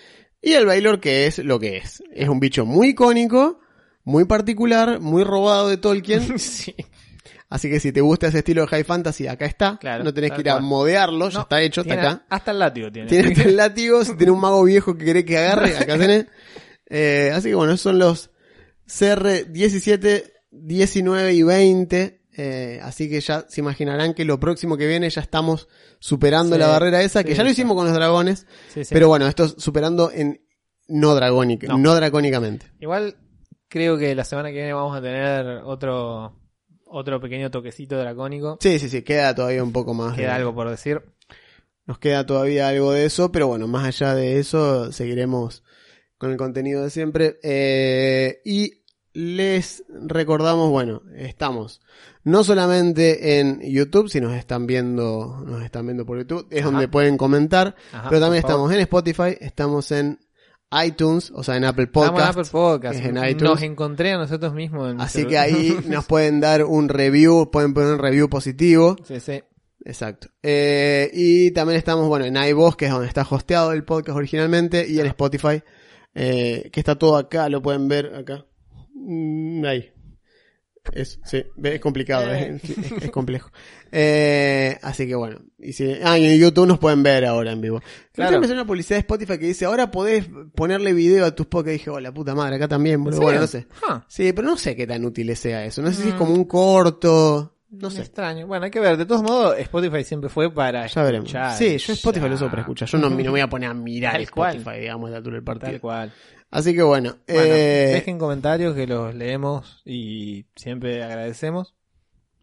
Y el Baylor, que es lo que es. Es un bicho muy icónico, muy particular, muy robado de Tolkien. sí. Así que si te gusta ese estilo de high fantasy, acá está. Claro, no tenés que ir a cual. modearlo, ya No, está hecho, está Tiene- acá. Hasta el látigo tiene. Tiene hasta el látigo, si tiene un mago viejo que quiere que agarre, acá tenés. Eh, así que bueno, esos son los CR 17, 19 y 20. Eh, así que ya se imaginarán que lo próximo que viene ya estamos superando Sí, la barrera esa, que sí, ya lo sí. hicimos con los dragones. Sí, sí. Pero bueno, esto es superando en no dragónica, No. no dracónicamente. Igual creo que la semana que viene vamos a tener otro otro pequeño toquecito dracónico. Sí, sí, sí, queda todavía un poco más. de- Queda algo por decir. Nos queda todavía algo de eso, pero bueno, más allá de eso, seguiremos con el contenido de siempre. Eh, y les recordamos, bueno, estamos no solamente en YouTube, si nos están viendo, nos están viendo por YouTube, es Ajá. donde pueden comentar, Ajá, pero también estamos en Spotify, estamos en iTunes, o sea, en Apple Estamos en Podcast. Apple Podcast. que es en Nos iTunes. encontré a nosotros mismos. en Así que ahí nos pueden dar un review, pueden poner un review positivo. sí, sí. Exacto. Eh, y también estamos, bueno, en iVoox, que es donde está hosteado el podcast originalmente, y en Spotify, eh, que está todo acá, lo pueden ver acá. Mm, ahí. Es, sí, es complicado, Eh. es, es- es complejo. Eh, así que bueno. Y si, ah, y en YouTube nos pueden ver ahora en vivo. Claro. Salió una publicidad de Spotify que dice, ahora podés ponerle video a tus podcasts. Y dije, oh, la puta madre, acá también, boludo. ¿En Bueno, no sé. Ah, Sí, pero no sé qué tan útil sea eso. No sé si es Mm. como un corto. No sé. Extraño. Bueno, hay que ver. De todos modos, Spotify siempre fue para Ya veremos. escuchar, Sí, yo Spotify ya. lo uso para escuchar. Yo no, no me voy a poner a mirar Tal Spotify, cual. digamos, la altura del Tal partido. cual. Así que bueno. Bueno, eh, dejen comentarios que los leemos y siempre agradecemos.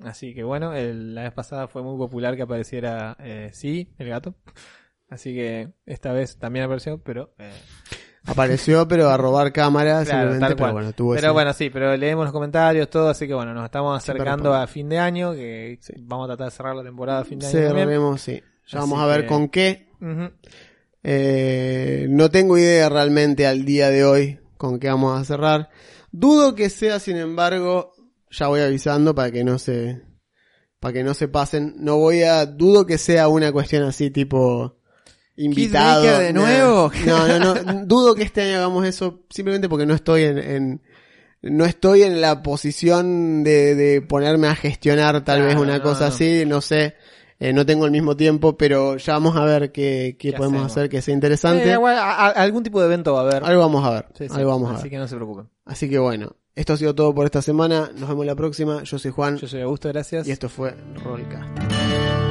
Así que bueno, el- la vez pasada fue muy popular que apareciera eh, sí, el gato. Así que esta vez también apareció, pero eh, Apareció, pero a robar cámaras, Claro, pero bueno, tuvo pero ese- bueno, sí, pero leemos los comentarios, todo, así que bueno, nos estamos acercando a fin de año, que vamos a tratar de cerrar la temporada a fin de año. también. Cerremos, sí. Ya Así vamos a ver que- con qué. Eh, no tengo idea realmente al día de hoy con qué vamos a cerrar. Dudo que sea, sin embargo, ya voy avisando para que no se, para que no se pasen. No voy a, dudo que sea una cuestión así tipo invitado. Baker de nuevo? No, no, no. dudo que este año hagamos eso simplemente porque no estoy en, en- no estoy en la posición de, de ponerme a gestionar tal vez una no, cosa no. así, no sé. Eh, no tengo el mismo tiempo, pero ya vamos a ver qué, qué ¿Qué podemos hacemos? hacer que sea interesante. Eh, igual, a- a- algún tipo de evento va a haber. Algo vamos a ver. Sí, sí. Algo vamos a Así ver. que no se preocupen. Así que bueno, esto ha sido todo por esta semana. Nos vemos la próxima. Yo soy Juan Yo soy Augusto, gracias. y esto fue Rollcast.